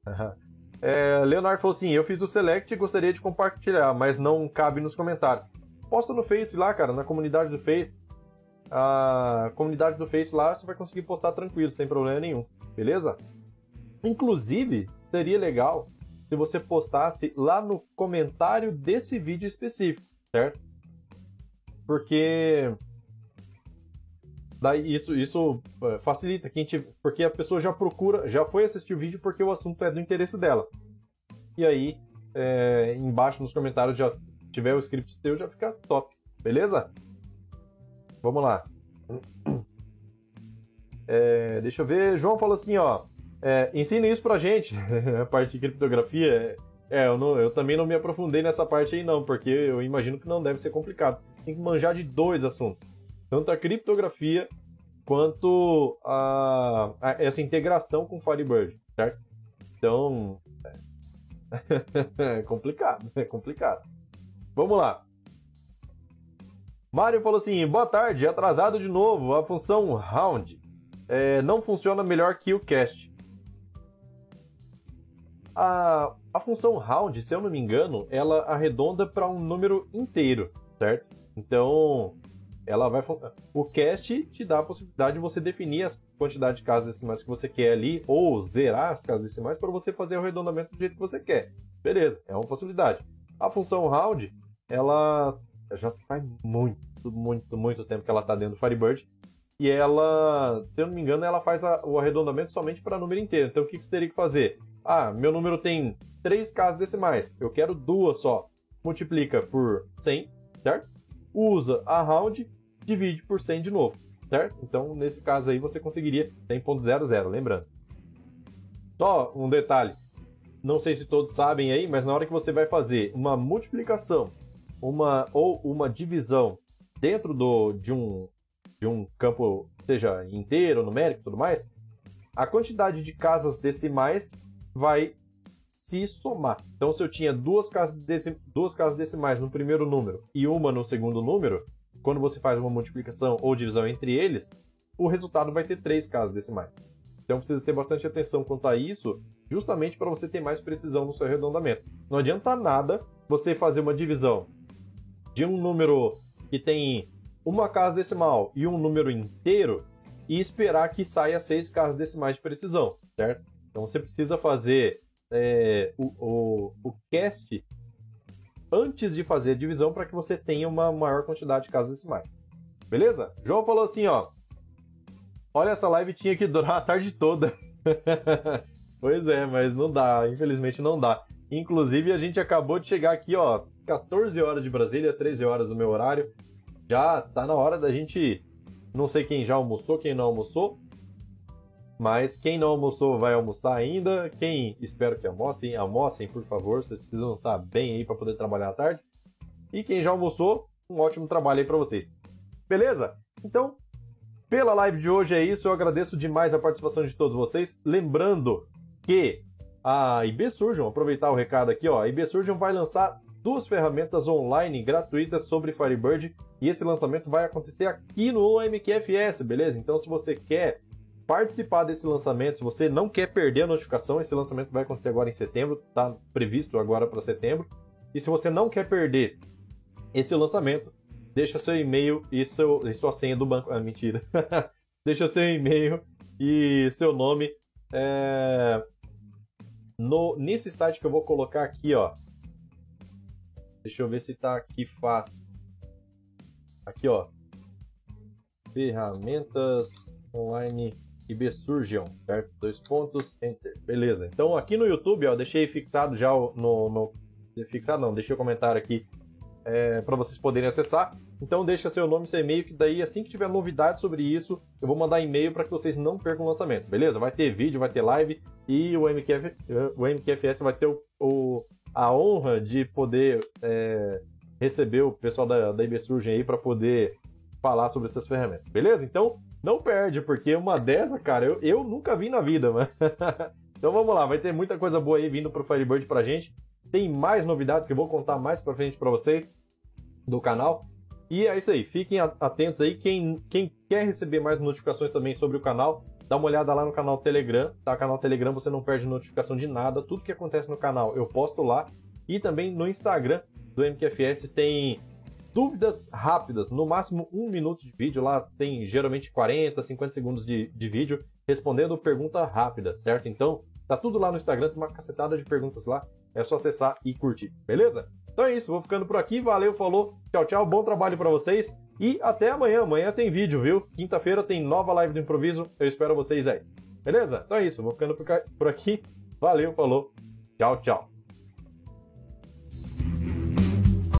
É, Leonardo falou assim: eu fiz o select e gostaria de compartilhar, mas não cabe nos comentários. Posta no Face lá, cara, na comunidade do Face. A comunidade do Face lá você vai conseguir postar tranquilo, sem problema nenhum beleza? Inclusive, seria legal se você postasse lá no comentário desse vídeo específico, certo? Porque daí isso, isso é, facilita quem te, porque a pessoa já procura, já foi assistir o vídeo porque o assunto é do interesse dela. E aí, é, embaixo nos comentários já tiver o script seu, já fica top, beleza? Vamos lá. É, deixa eu ver. João falou assim, ó. É, ensina isso pra gente, a parte de criptografia. É, eu, não, eu também não me aprofundei nessa parte aí, não, porque eu imagino que não deve ser complicado. Tem que manjar de dois assuntos: tanto a criptografia quanto a, a essa integração com Firebird, certo? Então. É complicado, é complicado. Vamos lá. Mário falou assim: boa tarde, atrasado de novo. A função round é, não funciona melhor que o cast. A, a função round, se eu não me engano, ela arredonda para um número inteiro, certo? Então, ela vai o cast te dá a possibilidade de você definir as quantidade de casas decimais que você quer ali ou zerar as casas decimais para você fazer o arredondamento do jeito que você quer. Beleza, é uma possibilidade. A função round, ela já faz muito, muito, muito tempo que ela está dentro do Firebird e ela, se eu não me engano, ela faz a, o arredondamento somente para número inteiro. Então o que, que você teria que fazer? Ah, meu número tem três casas decimais, eu quero duas só. Multiplica por 100, certo? Usa a round, divide por 100 de novo, certo? Então, nesse caso aí, você conseguiria 100.00, lembrando. Só um detalhe, não sei se todos sabem aí, mas na hora que você vai fazer uma multiplicação uma, ou uma divisão dentro do, de um de um campo, seja inteiro, numérico e tudo mais, a quantidade de casas decimais vai se somar. Então, se eu tinha duas casas, decim... duas casas decimais no primeiro número e uma no segundo número, quando você faz uma multiplicação ou divisão entre eles, o resultado vai ter três casas decimais. Então precisa ter bastante atenção quanto a isso, justamente para você ter mais precisão no seu arredondamento. Não adianta nada você fazer uma divisão de um número que tem uma casa decimal e um número inteiro e esperar que saia seis casas decimais de precisão, certo? Então você precisa fazer é, o, o, o cast antes de fazer a divisão para que você tenha uma maior quantidade de casas decimais. Beleza? João falou assim, ó. Olha, essa live tinha que durar a tarde toda. pois é, mas não dá, infelizmente não dá. Inclusive, a gente acabou de chegar aqui, ó, 14 horas de Brasília, 13 horas do meu horário. Já tá na hora da gente. Não sei quem já almoçou, quem não almoçou. Mas quem não almoçou vai almoçar ainda. Quem espero que almocem, almocem, por favor. Vocês precisam estar bem aí para poder trabalhar à tarde. E quem já almoçou, um ótimo trabalho aí para vocês. Beleza? Então, pela live de hoje é isso. Eu agradeço demais a participação de todos vocês. Lembrando que a IB Surgeon, aproveitar o recado aqui, ó, a IB Surgeon vai lançar duas ferramentas online gratuitas sobre Firebird e esse lançamento vai acontecer aqui no MQFS, beleza? Então, se você quer participar desse lançamento, se você não quer perder a notificação, esse lançamento vai acontecer agora em setembro, está previsto agora para setembro. E se você não quer perder esse lançamento, deixa seu e-mail e, seu, e sua senha do banco. Ah, mentira. deixa seu e-mail e seu nome é, no, nesse site que eu vou colocar aqui, ó. Deixa eu ver se tá aqui fácil. Aqui, ó. Ferramentas online IB Surgeon, certo? Dois pontos, enter. Beleza. Então aqui no YouTube, ó, deixei fixado já no, no fixado não, deixei o comentário aqui é, para vocês poderem acessar. Então deixa seu nome e seu e-mail, que daí assim que tiver novidade sobre isso, eu vou mandar e-mail para que vocês não percam o lançamento, beleza? Vai ter vídeo, vai ter live e o, MQF, o MQFS vai ter o, o a honra de poder é, receber o pessoal da, da IBSurgeon aí para poder falar sobre essas ferramentas, beleza? Então não perde, porque uma dessa, cara, eu, eu nunca vi na vida, mano. então vamos lá, vai ter muita coisa boa aí vindo pro Firebird pra gente. Tem mais novidades que eu vou contar mais pra frente para vocês do canal. E é isso aí, fiquem atentos aí. Quem, quem quer receber mais notificações também sobre o canal, dá uma olhada lá no canal Telegram, tá? Canal Telegram você não perde notificação de nada, tudo que acontece no canal eu posto lá. E também no Instagram do MQFS tem dúvidas rápidas, no máximo um minuto de vídeo. Lá tem geralmente 40, 50 segundos de, de vídeo respondendo pergunta rápida, certo? Então tá tudo lá no Instagram, tem uma cacetada de perguntas lá. É só acessar e curtir, beleza? Então é isso, vou ficando por aqui. Valeu, falou, tchau, tchau, bom trabalho para vocês e até amanhã. Amanhã tem vídeo, viu? Quinta-feira tem nova live do improviso. Eu espero vocês aí. Beleza? Então é isso, vou ficando por aqui. Valeu, falou, tchau, tchau.